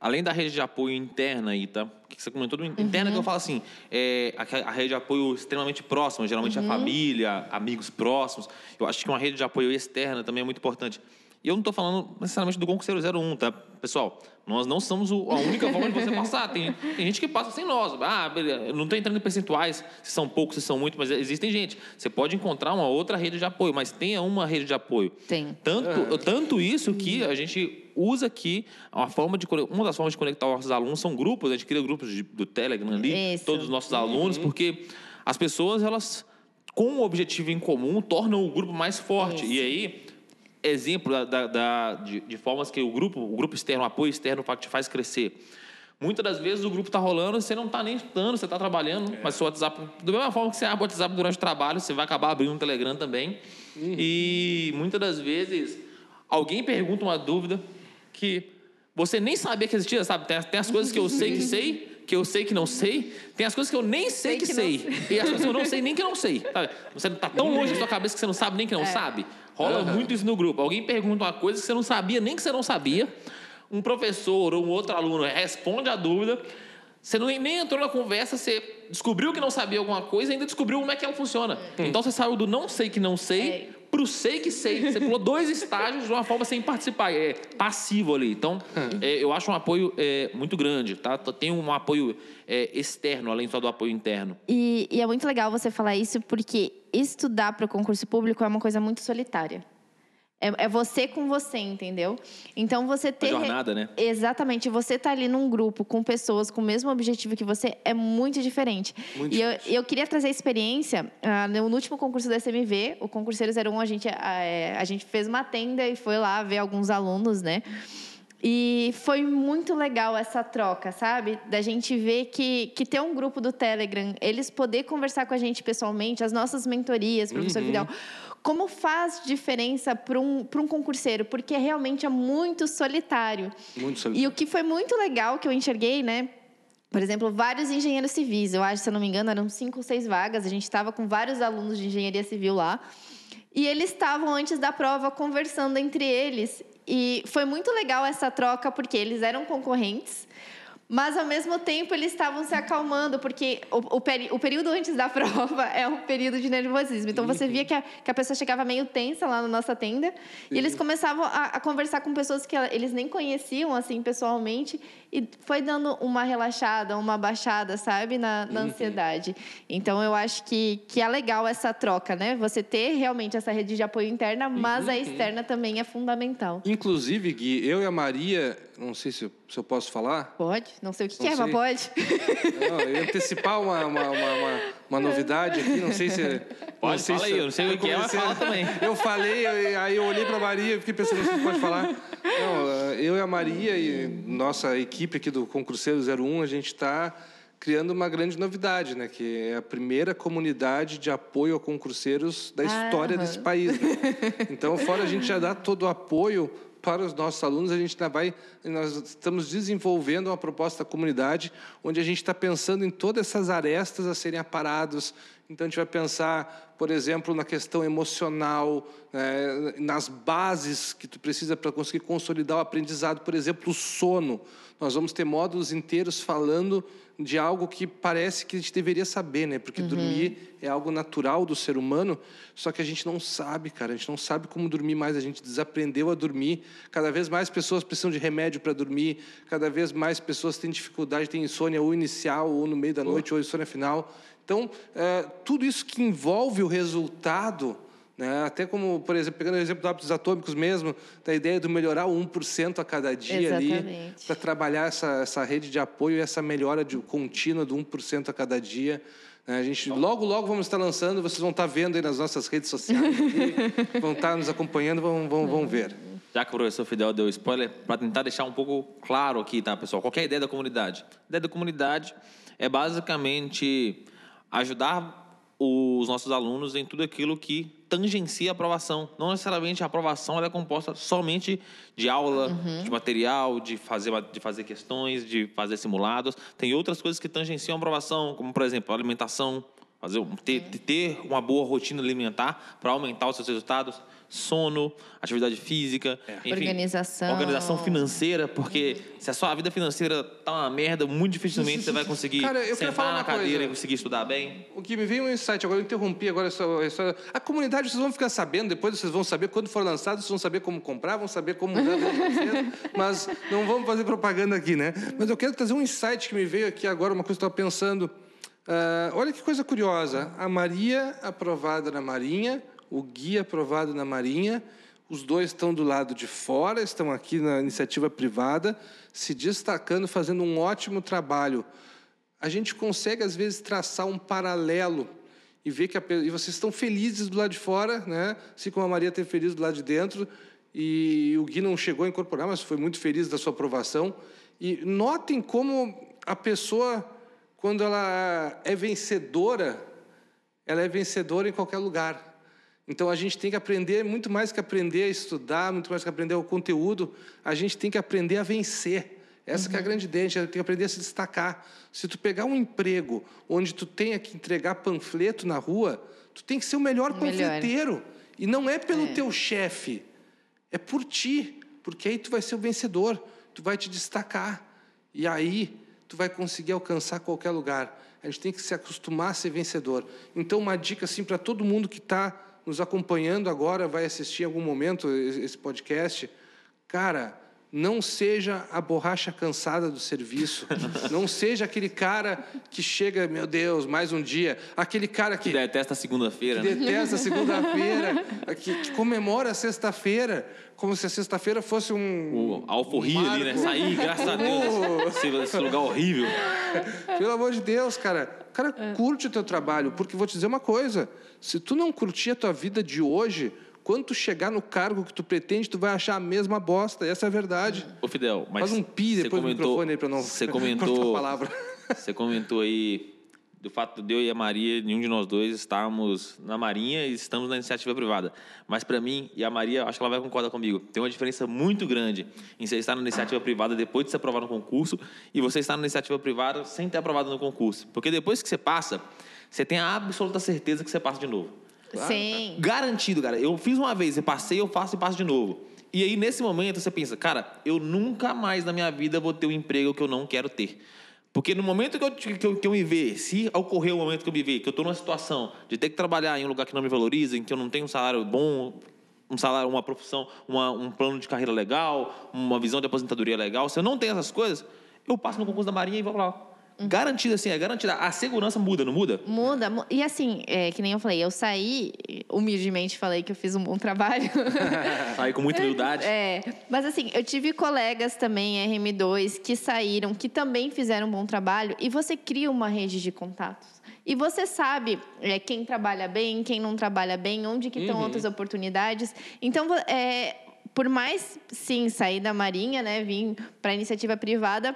Além da rede de apoio interna aí, tá? Que você comentou do interna, uhum. que eu falo assim, é, a, a, rede de apoio extremamente próxima, geralmente uhum. a família, amigos próximos. Eu acho que uma rede de apoio externa também é muito importante. E eu não estou falando necessariamente do concurseiro 01, tá? Pessoal, nós não somos a única forma de você passar. Tem, tem gente que passa sem nós. Ah, beleza. Eu não estou entrando em percentuais, se são poucos, se são muitos, mas existem gente. Você pode encontrar uma outra rede de apoio, mas tenha uma rede de apoio. Tem. Tanto, é. tanto isso que a gente usa aqui uma forma de uma das formas de conectar os nossos alunos são grupos. A gente cria grupos de, do Telegram ali, isso. todos os nossos alunos, uhum. porque as pessoas elas com um objetivo em comum tornam o grupo mais forte. Isso. E aí exemplo da, da, da de, de, formas que o grupo, o grupo externo, o apoio externo te faz crescer. Muitas das vezes o grupo está rolando, você não está nem estudando, você está trabalhando, é. mas seu WhatsApp, da mesma forma que você abre o WhatsApp durante o trabalho, você vai acabar abrindo um Telegram também. Uhum. E muitas das vezes alguém pergunta uma dúvida que você nem sabia que existia, sabe? Tem, tem as coisas que eu sei que sei, que eu sei que não sei, tem as coisas que eu nem sei, sei que, que sei, e as coisas que eu não sei nem que não sei. Sabe? Você está tão longe da sua cabeça que você não sabe nem que não é. sabe. Rola uhum. muito isso no grupo. Alguém pergunta uma coisa que você não sabia, nem que você não sabia. Um professor ou um outro aluno responde a dúvida. Você não, nem entrou na conversa, você descobriu que não sabia alguma coisa e ainda descobriu como é que ela funciona. Hum. Então você saiu do não sei que não sei é. Pro sei que sei. Você pulou dois estágios de uma forma sem participar. É passivo ali. Então, hum. é, eu acho um apoio é, muito grande, tá? Tem um apoio é, externo, além só do apoio interno. E, e é muito legal você falar isso, porque estudar para o concurso público é uma coisa muito solitária. É, é, você com você, entendeu? Então você ter. Uma jornada, né? Exatamente. Você tá ali num grupo com pessoas com o mesmo objetivo que você é muito diferente. Muito e eu, eu, queria trazer a experiência. Uh, no último concurso da SMV, o concurseiro 01, a gente, uh, a gente fez uma tenda e foi lá ver alguns alunos, né? E foi muito legal essa troca, sabe? Da gente ver que, que ter um grupo do Telegram, eles poder conversar com a gente pessoalmente, as nossas mentorias, professor uhum. Vidal, como faz diferença para um, um concurseiro? Porque realmente é muito solitário. Muito solitário. E o que foi muito legal que eu enxerguei, né? Por exemplo, vários engenheiros civis. Eu acho, se eu não me engano, eram cinco ou seis vagas. A gente estava com vários alunos de engenharia civil lá. E eles estavam antes da prova conversando entre eles. E foi muito legal essa troca, porque eles eram concorrentes, Mas, ao mesmo tempo, eles estavam se acalmando, porque o, o, peri o, período antes da prova é um período de nervosismo. Então, você via que a, que a pessoa chegava meio tensa lá na nossa tenda, Sim. e eles começavam a, a, conversar com pessoas que eles nem conheciam, assim, pessoalmente, e foi dando uma relaxada, uma baixada, sabe, na, na uhum. ansiedade. Então, eu acho que, que é legal essa troca, né? Você ter realmente essa rede de apoio interna, mas uhum. a externa também é fundamental. Inclusive, Gui, eu e a Maria, não sei se eu, se eu posso falar. Pode, não sei o que, que é, mas pode. Não, eu ia antecipar uma, uma, uma, uma, novidade aqui, não sei se. Pode, não sei fala se, aí, eu não sei o que é, mas fala também. Eu falei, aí eu olhei para a Maria e fiquei pensando se pode falar. Não, eu e a Maria e nossa equipe aqui do Concurseiro 01, a gente está criando uma grande novidade, né? Que é a primeira comunidade de apoio a concurseiros da história desse país. Né? Então, fora a gente já dá todo o apoio para os nossos alunos, a gente vai, nós estamos desenvolvendo uma proposta da comunidade, onde a gente está pensando em todas essas arestas a serem aparadas. Então, a gente vai pensar, por exemplo, na questão emocional, né, nas bases que tu precisa para conseguir consolidar o aprendizado, por exemplo, o sono. Nós vamos ter módulos inteiros falando de algo que parece que a gente deveria saber, né? Porque uhum. dormir é algo natural do ser humano, só que a gente não sabe, cara. A gente não sabe como dormir mais. A gente desaprendeu a dormir. Cada vez mais pessoas precisam de remédio para dormir. Cada vez mais pessoas têm dificuldade, têm insônia ou inicial, ou no meio da noite, ou insônia final. Então, é, tudo isso que envolve o resultado né? Até como, por exemplo, pegando o exemplo dos hábitos atômicos mesmo, da ideia de melhorar o 1% a cada dia Exatamente. ali, para trabalhar essa, essa rede de apoio e essa melhora de, contínua do 1% a cada dia. Né? A gente, logo, logo vamos estar lançando, vocês vão estar vendo aí nas nossas redes sociais, aqui, vão estar nos acompanhando, vão, vão, vão ver. Já que o professor Fidel deu spoiler, para tentar deixar um pouco claro aqui, tá, pessoal? Qual é a ideia da comunidade? A ideia da comunidade é basicamente ajudar os nossos alunos em tudo aquilo que tangencia a aprovação. Não necessariamente a aprovação é composta somente de aula, uhum. de material, de fazer, de fazer questões, de fazer simulados. Tem outras coisas que tangenciam a aprovação, como, por exemplo, a alimentação, fazer, ter, ter uma boa rotina alimentar para aumentar os seus resultados sono, atividade física, é. enfim, organização. organização financeira, porque se a sua vida financeira tá uma merda, muito dificilmente você vai conseguir Cara, eu sentar na cadeira coisa. e conseguir estudar bem. O que me veio um insight agora, eu interrompi agora essa, essa, a comunidade vocês vão ficar sabendo, depois vocês vão saber quando for lançado, vocês vão saber como comprar, vão saber como mudar, mas não vamos fazer propaganda aqui, né? Mas eu quero trazer um insight que me veio aqui agora, uma coisa que eu estava pensando. Uh, olha que coisa curiosa. A Maria aprovada na Marinha, o guia aprovado na Marinha. Os dois estão do lado de fora, estão aqui na iniciativa privada, se destacando, fazendo um ótimo trabalho. A gente consegue, às vezes, traçar um paralelo e ver que a, e vocês estão felizes do lado de fora, né? assim como a Maria esteve feliz do lado de dentro, e o Gui não chegou a incorporar, mas foi muito feliz da sua aprovação. E notem como a pessoa, quando ela é vencedora, ela é vencedora em qualquer lugar. Então a gente tem que aprender muito mais que aprender a estudar, muito mais que aprender o conteúdo, a gente tem que aprender a vencer. Essa uhum. é a uhum. grande ideia, a gente tem que aprender a se destacar. Se tu pegar um emprego onde tu tenha que entregar panfleto na rua, tu tem que ser o melhor, melhor. panfleteiro. E não é pelo é. teu chefe, é por ti, porque aí tu vai ser o vencedor, tu vai te destacar. E aí tu vai conseguir alcançar qualquer lugar. A gente tem que se acostumar a ser vencedor. Então, uma dica assim para todo mundo que está nos acompanhando agora, vai assistir em algum momento esse podcast, cara, não seja a borracha cansada do serviço. não seja aquele cara que chega, meu Deus, mais um dia. Aquele cara que. que detesta segunda-feira, né? Detesta segunda-feira. que, que comemora a sexta-feira. Como se a sexta-feira fosse um. O alforria um ali, né? Sair, graças a Deus. esse lugar horrível. Pelo amor de Deus, cara. Cara, é. curte o teu trabalho, porque vou te dizer uma coisa: se tu não curtir a tua vida de hoje, quando tu chegar no cargo que tu pretende, tu vai achar a mesma bosta. Essa é a verdade. Ô, Fidel, mas. Faz um pi depois comentou, do microfone aí para não. Você comentou. palavra. Você comentou aí do fato de eu e a Maria, nenhum de nós dois estávamos na Marinha e estamos na iniciativa privada. Mas para mim e a Maria, acho que ela vai concordar comigo, tem uma diferença muito grande em você estar na iniciativa privada depois de ser aprovado no concurso e você estar na iniciativa privada sem ter aprovado no concurso. Porque depois que você passa, você tem a absoluta certeza que você passa de novo. Sim. Garantido, cara. Eu fiz uma vez, eu passei, eu faço e passo de novo. E aí, nesse momento, você pensa, cara, eu nunca mais na minha vida vou ter um emprego que eu não quero ter. Porque no momento que eu, que eu, que eu me ver, se ocorrer o momento que eu me ver, que eu estou numa situação de ter que trabalhar em um lugar que não me valoriza, em que eu não tenho um salário bom, um salário, uma profissão, uma, um plano de carreira legal, uma visão de aposentadoria legal, se eu não tenho essas coisas, eu passo no concurso da Marinha e vou lá. Garantida, assim, é garantida. A segurança muda, não muda? Muda. mu- E assim, é, que nem eu falei, eu saí, humildemente falei que eu fiz um bom trabalho. Aí com muita humildade. É, mas assim, eu tive colegas também, RM2, que saíram, que também fizeram um bom trabalho, e você cria uma rede de contatos. E você sabe é, quem trabalha bem, quem não trabalha bem, onde que estão outras oportunidades. Então, é, por mais, sim, sair da Marinha, né, vir para a iniciativa privada,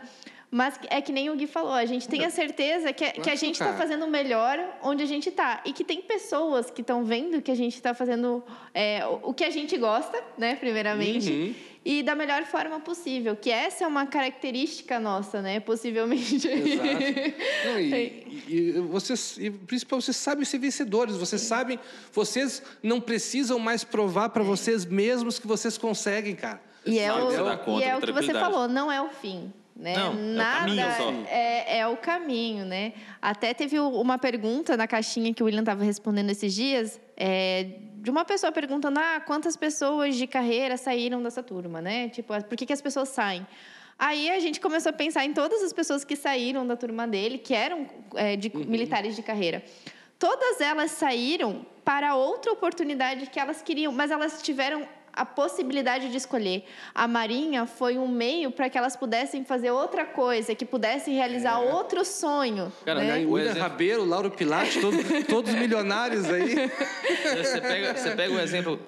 mas é que nem o Gui falou, a gente tem a certeza que, que a gente está cara. fazendo o melhor onde a gente está. E que tem pessoas que estão vendo que a gente está fazendo é, o- que a gente gosta, né, primeiramente, Uhum. e da melhor forma possível. Que essa é uma característica nossa, né, possivelmente. Exato. Não, e, e- e vocês, e principalmente vocês sabem ser vencedores. Vocês sabem, vocês não precisam mais provar para vocês mesmos que vocês conseguem, cara. E é, o, e é o que você falou, não é o fim. Né? Não, é o Nada caminho só. É, é o caminho, né? Até teve o- uma pergunta na caixinha que o William estava respondendo esses dias, é, de uma pessoa perguntando: ah, quantas pessoas de carreira saíram dessa turma, né? Tipo, por que, que as pessoas saem? Aí a gente começou a pensar em todas as pessoas que saíram da turma dele, que eram é, de militares de carreira. Todas elas saíram para outra oportunidade que elas queriam, mas elas tiveram a possibilidade de escolher. A Marinha foi um meio para que elas pudessem fazer outra coisa, que pudessem realizar outro sonho. Cara, né? O William exemplo- Rabeiro, Lauro Pilate, todos, todos milionários aí. Você pega, você pega o exemplo.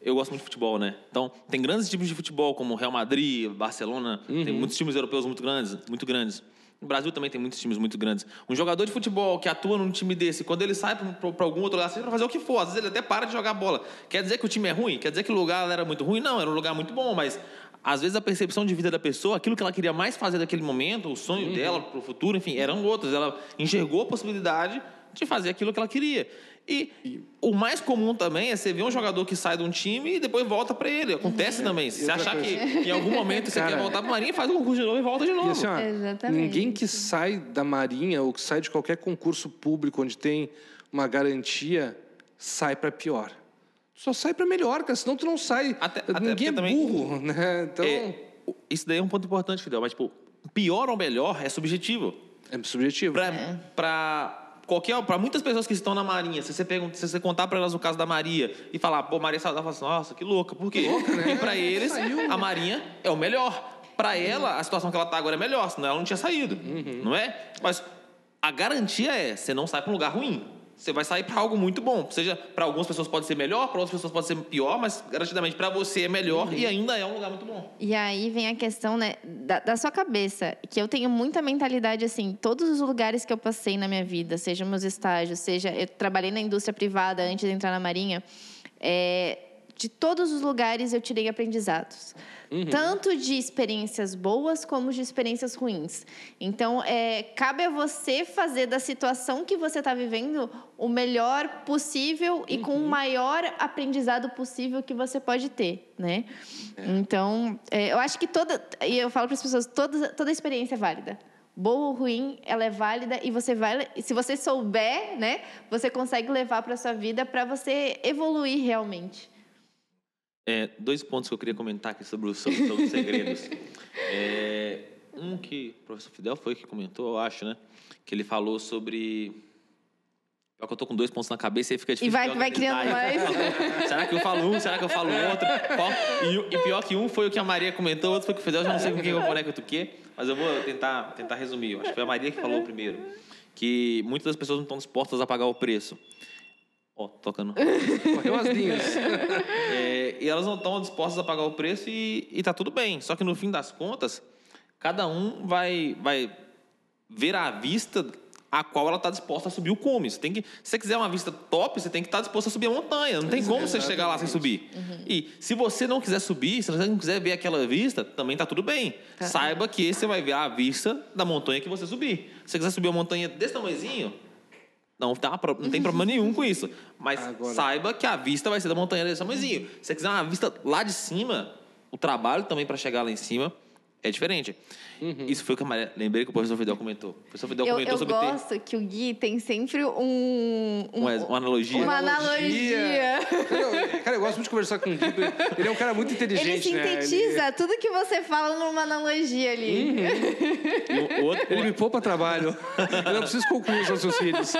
Eu gosto muito de futebol, né? Então, tem grandes times de futebol, como Real Madrid, Barcelona, tem muitos times europeus muito grandes, muito grandes. No Brasil também tem muitos times muito grandes. Um jogador de futebol que atua num time desse, quando ele sai para algum outro lugar, seja para fazer o que for, às vezes ele até para de jogar bola. Quer dizer que o time é ruim? Quer dizer que o lugar era muito ruim? Não, era um lugar muito bom, mas às vezes a percepção de vida da pessoa, aquilo que ela queria mais fazer daquele momento, o sonho dela para o futuro, enfim, eram outros. Ela enxergou a possibilidade de fazer aquilo que ela queria. E o mais comum também é você ver um jogador que sai de um time e depois volta para ele. Acontece também. Se você achar coisa. que em algum momento você Cara, quer voltar para Marinha, faz um concurso de novo e volta de novo. E assim, ó, Exatamente. ninguém que sai da Marinha ou que sai de qualquer concurso público onde tem uma garantia sai para pior. Só sai para melhor, cara. Senão tu não sai. Até- até ninguém é porque também- burro, né? Então É, o- isso daí é um ponto importante, Fidel. Mas, tipo, pior ou melhor é subjetivo. é, subjetivo. Pra, pra qualquer, para muitas pessoas que estão na Marinha, se você, pergunta, se você contar para elas o caso da Maria e falar, pô, Maria ela fala assim, nossa, que louca. Por quê? Porque para eles, a Marinha é o melhor. Para ela, a situação que ela tá agora é melhor, senão ela não tinha saído. Não é? Mas a garantia é, você não sai para um lugar ruim. Você vai sair para algo muito bom. Seja para algumas pessoas pode ser melhor, para outras pessoas pode ser pior, mas garantidamente para você é melhor e ainda é um lugar muito bom. E aí vem a questão né, da, da sua cabeça, que eu tenho muita mentalidade assim, todos os lugares que eu passei na minha vida, seja meus estágios, seja eu trabalhei na indústria privada antes de entrar na Marinha, é, de todos os lugares eu tirei aprendizados. Tanto de experiências boas como de experiências ruins. Então, é, cabe a você fazer da situação que você está vivendo o melhor possível e com o maior aprendizado possível que você pode ter, né? Então, é, eu acho que toda... E eu falo para as pessoas, toda, toda experiência é válida. Boa ou ruim, ela é válida e você vai... Se você souber, né? Você consegue levar para sua vida para você evoluir realmente. É, dois pontos que eu queria comentar aqui sobre os, sobre, sobre os segredos. É, um que o professor Fidel foi que comentou, eu acho, né? Que ele falou sobre. Pior que eu tô com dois pontos na cabeça e fica difícil. E vai- vai criando organizar. será que eu falo um? Será que eu falo outro? Qual? E, e pior que um foi o que a Maria comentou, outro foi o que o Fidel, eu já não sei com quem eu conecto o quê, mas eu vou tentar, tentar resumir. Eu acho que foi a Maria que falou primeiro. Que muitas das pessoas não estão dispostas a pagar o preço. Ó, tocando. Correu as linhas. É, e elas não estão dispostas a pagar o preço e, e tá tudo bem. Só que no fim das contas, cada um vai, vai ver à vista a qual ela está disposta a subir o cume. Você tem que, se você quiser uma vista top, você tem que estar disposto a subir a montanha. Não tem como você chegar lá sem subir. E se você não quiser subir, se você não quiser ver aquela vista, também tá tudo bem. Saiba que você vai ver a vista da montanha que você subir. Se você quiser subir uma montanha desse tamanhozinho, não, pro- não tem problema nenhum com isso. Mas Agora- saiba que a vista vai ser da montanha desse tamanhozinho. Se você quiser uma vista lá de cima, o trabalho também para chegar lá em cima é diferente. Uhum. Isso foi o que a Maria, lembrei que o professor Fidel comentou. O professor Fidel Eu, comentou eu sobre ter gosto que o Gui tem sempre um, um- uma, uma analogia. uma analogia. Cara, Cara, eu gosto muito de conversar com o Gui. Ele é um cara muito Ele inteligente, né? sintetiza tudo que você fala numa analogia ali. E o- o outro, Ele me poupa trabalho. Eu não preciso concluir os raciocínios.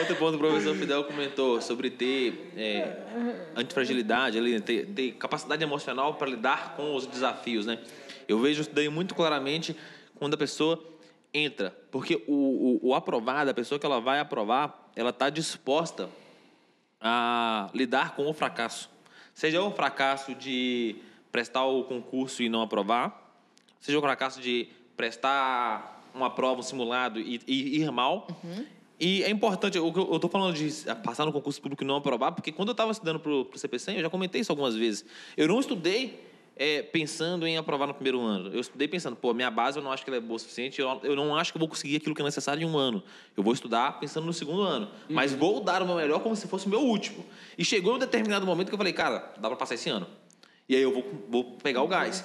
Outro ponto que o professor Fidel comentou sobre ter é, antifragilidade, ali, ter, ter capacidade emocional para lidar com os desafios, né? Eu vejo isso daí muito claramente quando a pessoa entra, porque o, o, o aprovado, a pessoa que ela vai aprovar, ela está disposta a lidar com o fracasso. Seja o fracasso de prestar o concurso e não aprovar, seja o fracasso de prestar uma prova, um simulado e, e ir mal. E é importante, que eu estou falando de passar no concurso público e não aprovar, porque quando eu estava estudando para o CPC, eu já comentei isso algumas vezes. Eu não estudei é, pensando em aprovar no primeiro ano. Eu estudei pensando, pô, minha base eu não acho que ela é boa o suficiente, eu, eu não acho que eu vou conseguir aquilo que é necessário em um ano. Eu vou estudar pensando no segundo ano. Mas vou dar o meu melhor como se fosse o meu último. E chegou um determinado momento que eu falei, cara, dá para passar esse ano. E aí eu vou, vou pegar o gás.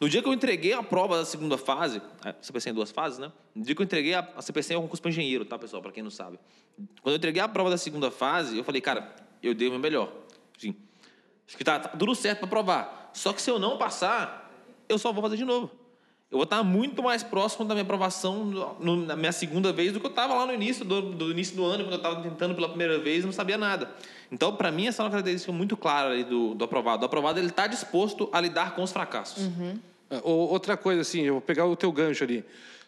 No dia que eu entreguei a prova da segunda fase, a CPC em duas fases, né? No dia que eu entreguei a, a CPC é um concurso para engenheiro, tá, pessoal? Para quem não sabe. Quando eu entreguei a prova da segunda fase, eu falei, cara, eu dei o meu melhor. Sim. Acho que tá, tá tudo certo para provar. Só que se eu não passar, eu só vou fazer de novo. Eu vou estar muito mais próximo da minha aprovação no- na minha segunda vez do que eu estava lá no início do, do início do ano, quando eu estava tentando pela primeira vez e não sabia nada. Então, para mim, essa é uma característica muito clara do, do aprovado. O aprovado ele está disposto a lidar com os fracassos. Ou- Outra coisa, assim, eu vou pegar o teu gancho ali.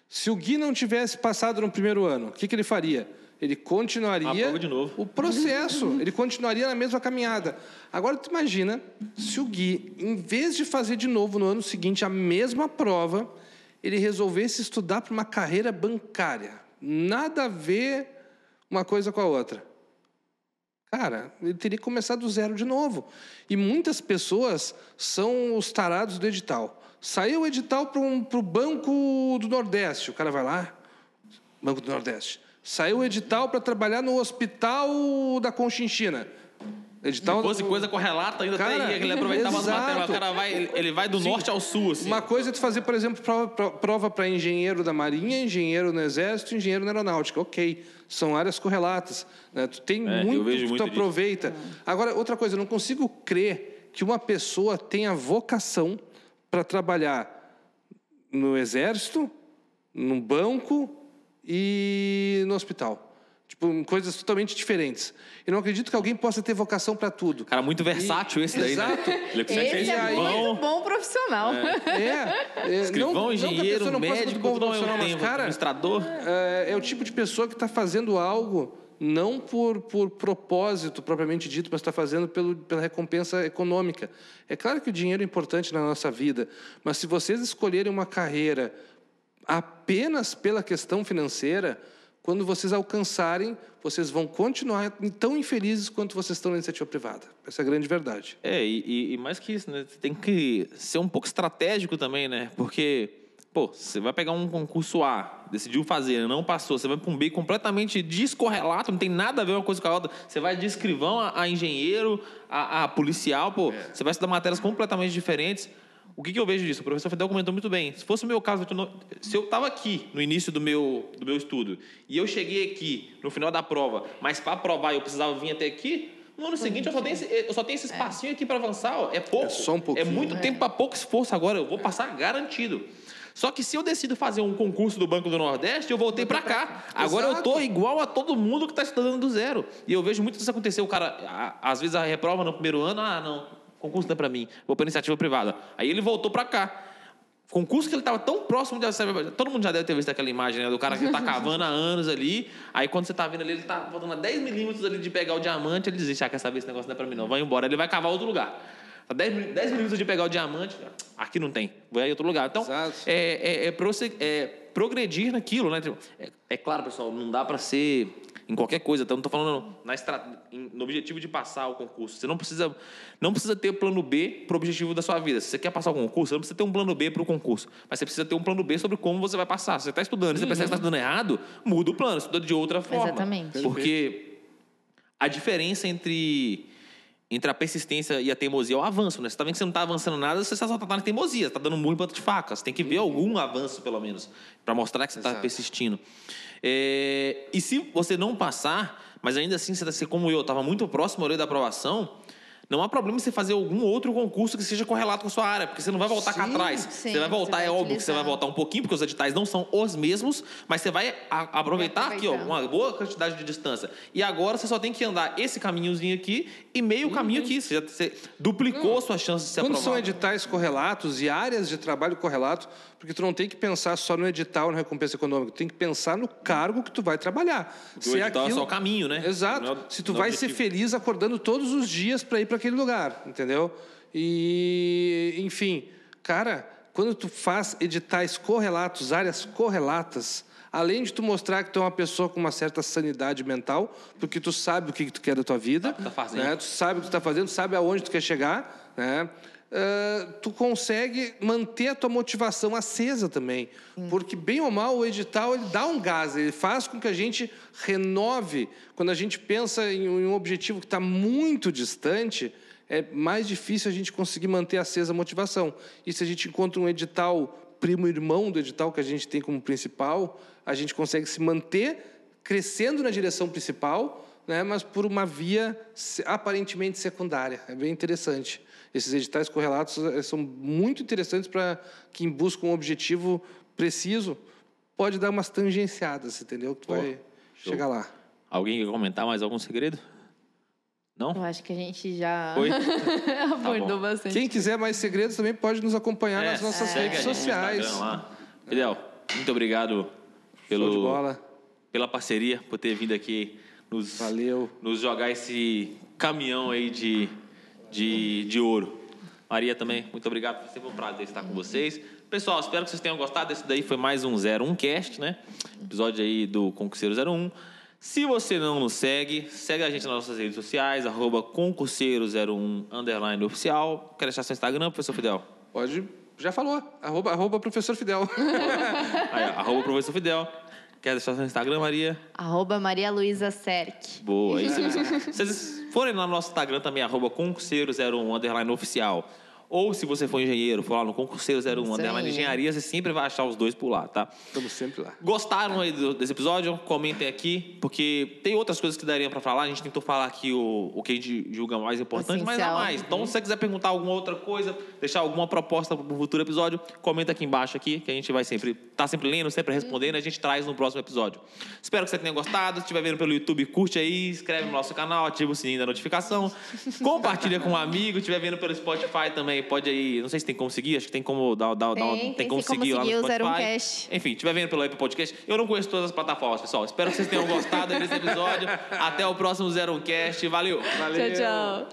Se o Gui não tivesse passado no primeiro ano, o que, que ele faria? Ele continuaria o processo, ele continuaria na mesma caminhada. Agora, tu imagina se o Gui, em vez de fazer de novo no ano seguinte a mesma prova, ele resolvesse estudar para uma carreira bancária. Nada a ver uma coisa com a outra. Cara, ele teria que começar do zero de novo. E muitas pessoas são os tarados do edital. Saiu o edital para o Banco do Nordeste. O cara vai lá, Banco do Nordeste. Saiu o edital para trabalhar no Hospital da Conchinchina. Edital Se fosse coisa correlata, ainda Cara, teria, que ele aproveitava as matérias. O cara vai, ele, ele vai do Sim. norte ao sul, assim. Uma coisa é tu fazer, por exemplo, prova- para engenheiro da Marinha, engenheiro no Exército, engenheiro na Aeronáutica. Ok, são áreas correlatas. né? Tu tem É, muito que muito tu disso. aproveita. Agora, outra coisa, eu não consigo crer que uma pessoa tenha vocação para trabalhar no Exército, no banco e no hospital. Tipo, coisas totalmente diferentes. Eu não acredito que alguém possa ter vocação para tudo. Cara, muito versátil esse daí, Exato. né? Ele ser Esse é escrivão, muito bom profissional. É, é escrivão, não, não que a engenheiro, pessoa não ser médico, bom tudo ao profissional, mas, cara, administrador. é, é o tipo de pessoa que está fazendo algo não por, por propósito propriamente dito, mas está fazendo pelo, pela recompensa econômica. É claro que o dinheiro é importante na nossa vida, mas se vocês escolherem uma carreira apenas pela questão financeira, quando vocês alcançarem, vocês vão continuar tão infelizes quanto vocês estão na iniciativa privada. Essa é a grande verdade. É, e, e- mais que isso, né? Você tem que ser um pouco estratégico também, né? Porque, pô, você vai pegar um concurso A, decidiu fazer, não passou, você vai para um B completamente descorrelato, não tem nada a ver uma coisa com a outra. Você vai de escrivão a, a engenheiro, a, a policial, pô, você vai estudar matérias completamente diferentes. O que, que eu vejo disso? O professor Fidel comentou muito bem. Se fosse o meu caso, eu não- se eu estava aqui no início do meu, do meu estudo e eu cheguei aqui no final da prova, mas para aprovar eu precisava vir até aqui, no ano seguinte eu só tenho esse, eu só tenho esse espacinho aqui para avançar. ó. É pouco. É só um pouquinho. É muito tempo para pouco esforço agora. Eu vou passar garantido. Só que se eu decido fazer um concurso do Banco do Nordeste, eu voltei para cá. Agora eu tô Exato. igual a todo mundo que está estudando do zero. E eu vejo muito isso acontecer. O cara, às vezes, a reprova no primeiro ano, ah, não, concurso não é para mim, vou para iniciativa privada. Aí ele voltou para cá. Concurso que ele estava tão próximo de. Todo mundo já deve ter visto aquela imagem, né? Do cara que está cavando há anos ali. Aí quando você está vendo ali, ele está faltando a 10 milímetros ali de pegar o diamante. Ele diz: Ah, quer saber? Esse negócio não é para mim, não. Vai embora. Ele vai cavar outro lugar. Tá 10, mil- 10 milímetros de pegar o diamante. Aqui não tem. Vai em outro lugar. Então, é, é, é, é progredir naquilo, né? Tipo, É, é claro, pessoal, não dá para ser em qualquer coisa. Então, não estou falando na estra... no objetivo de passar o concurso. Você não precisa, não precisa ter plano B para o objetivo da sua vida. Se você quer passar o concurso, você não precisa ter um plano B para o concurso. Mas você precisa ter um plano B sobre como você vai passar. Se você está estudando e você percebe que está estudando errado, muda o plano, estuda de outra forma. Exatamente. Porque a diferença entre entre a persistência e a teimosia é o avanço, né? Você tá vendo que você não tá avançando nada, você só tá na teimosia, você tá dando murro em ponta de faca. Você tem que ver algum avanço, pelo menos, para mostrar que você tá Exato. persistindo. É, e se você não passar, mas ainda assim você tá ser como eu, tava muito próximo ali da aprovação, não há problema você fazer algum outro concurso que seja correlato com a sua área, porque você não vai voltar cá Sim, atrás. sim, você vai voltar, você vai é óbvio que você vai voltar um pouquinho, porque os editais não são os mesmos, mas você vai a- aproveitar aqui, ó, uma boa quantidade de distância. E agora você só tem que andar esse caminhozinho aqui e meio caminho aqui. Você já você duplicou suas chances de ser Quando são aprovado. editais correlatos e áreas de trabalho correlato, porque tu não tem que pensar só no edital, na recompensa econômica, tu tem que pensar no cargo que tu vai trabalhar. Porque o edital é só o caminho, né? Exato. Não é Se tu é vai ser objetivo. feliz acordando todos os dias para ir para aquele lugar, entendeu? E, enfim, cara, quando tu faz editais correlatos, áreas correlatas, além de tu mostrar que tu é uma pessoa com uma certa sanidade mental, porque tu sabe o que, que tu quer da tua vida, que tá fazendo. né? tu sabe o que tu está fazendo, sabe aonde tu quer chegar, né? Ah, tu consegue manter a tua motivação acesa também, porque bem ou mal o edital ele dá um gás, ele faz com que a gente renove. Quando a gente pensa em um objetivo que está muito distante, é mais difícil a gente conseguir manter acesa a motivação. E se a gente encontra um edital primo irmão do edital que a gente tem como principal, a gente consegue se manter crescendo na direção principal, né, mas por uma via aparentemente secundária. É bem interessante. Esses editais correlatos eh, são muito interessantes para quem busca um objetivo preciso. Pode dar umas tangenciadas, entendeu? Que tu vai show. chegar lá. Alguém quer comentar mais algum segredo? Não? Eu acho que a gente já Foi? abordou bom. bastante. Quem quiser mais segredos também pode nos acompanhar nas nossas segue redes sociais. Fidel, muito obrigado pelo, bola. pela parceria, por ter vindo aqui nos, Valeu. nos jogar esse caminhão aí de, de, de ouro. Maria também, muito obrigado. Foi sempre um prazer estar com vocês. Pessoal, espero que vocês tenham gostado. Esse daí foi mais um 01 Cast, né? Episódio aí do Concurseiro 01. Se você não nos segue, segue a gente nas nossas redes sociais, arroba concurseiro01 underline oficial. Quer deixar seu Instagram, professor Fidel? Pode. Já falou. Arroba, arroba professor Fidel. Aí, arroba professor Fidel. Quer deixar seu Instagram, Maria? Arroba Maria Luísa Serk. Boa. Se se vocês forem lá no nosso Instagram também, arroba concurseiro01 underline oficial. Ou se você for engenheiro, for lá no concurseiro01 Isso underline aí. engenharia, você sempre vai achar os dois por lá, tá? Estamos sempre lá. Gostaram aí do- desse episódio? Comentem aqui, porque tem outras coisas que daria pra falar. A gente tentou falar aqui o, o que a gente julga mais importante, mas há Essencial. mais. Então, se você quiser perguntar alguma outra coisa, deixar alguma proposta para um futuro episódio, comenta aqui embaixo aqui, que a gente vai sempre tá sempre lendo, sempre respondendo, e a gente traz no próximo episódio. Espero que você tenha gostado. Se estiver vendo pelo YouTube, curte aí, inscreve no nosso canal, ativa o sininho da notificação, compartilha com um amigo. Se estiver vendo pelo Spotify também, pode aí. Não sei se tem como seguir, acho que tem como dar, dar, dar- Tem, tem, tem como seguir lá no Spotify. 01 Cast. Enfim, estiver vendo pelo Apple Podcast, eu não conheço todas as plataformas, pessoal. Espero que vocês tenham gostado desse episódio. Até o próximo Zero um Cast. Valeu! Tchau, tchau.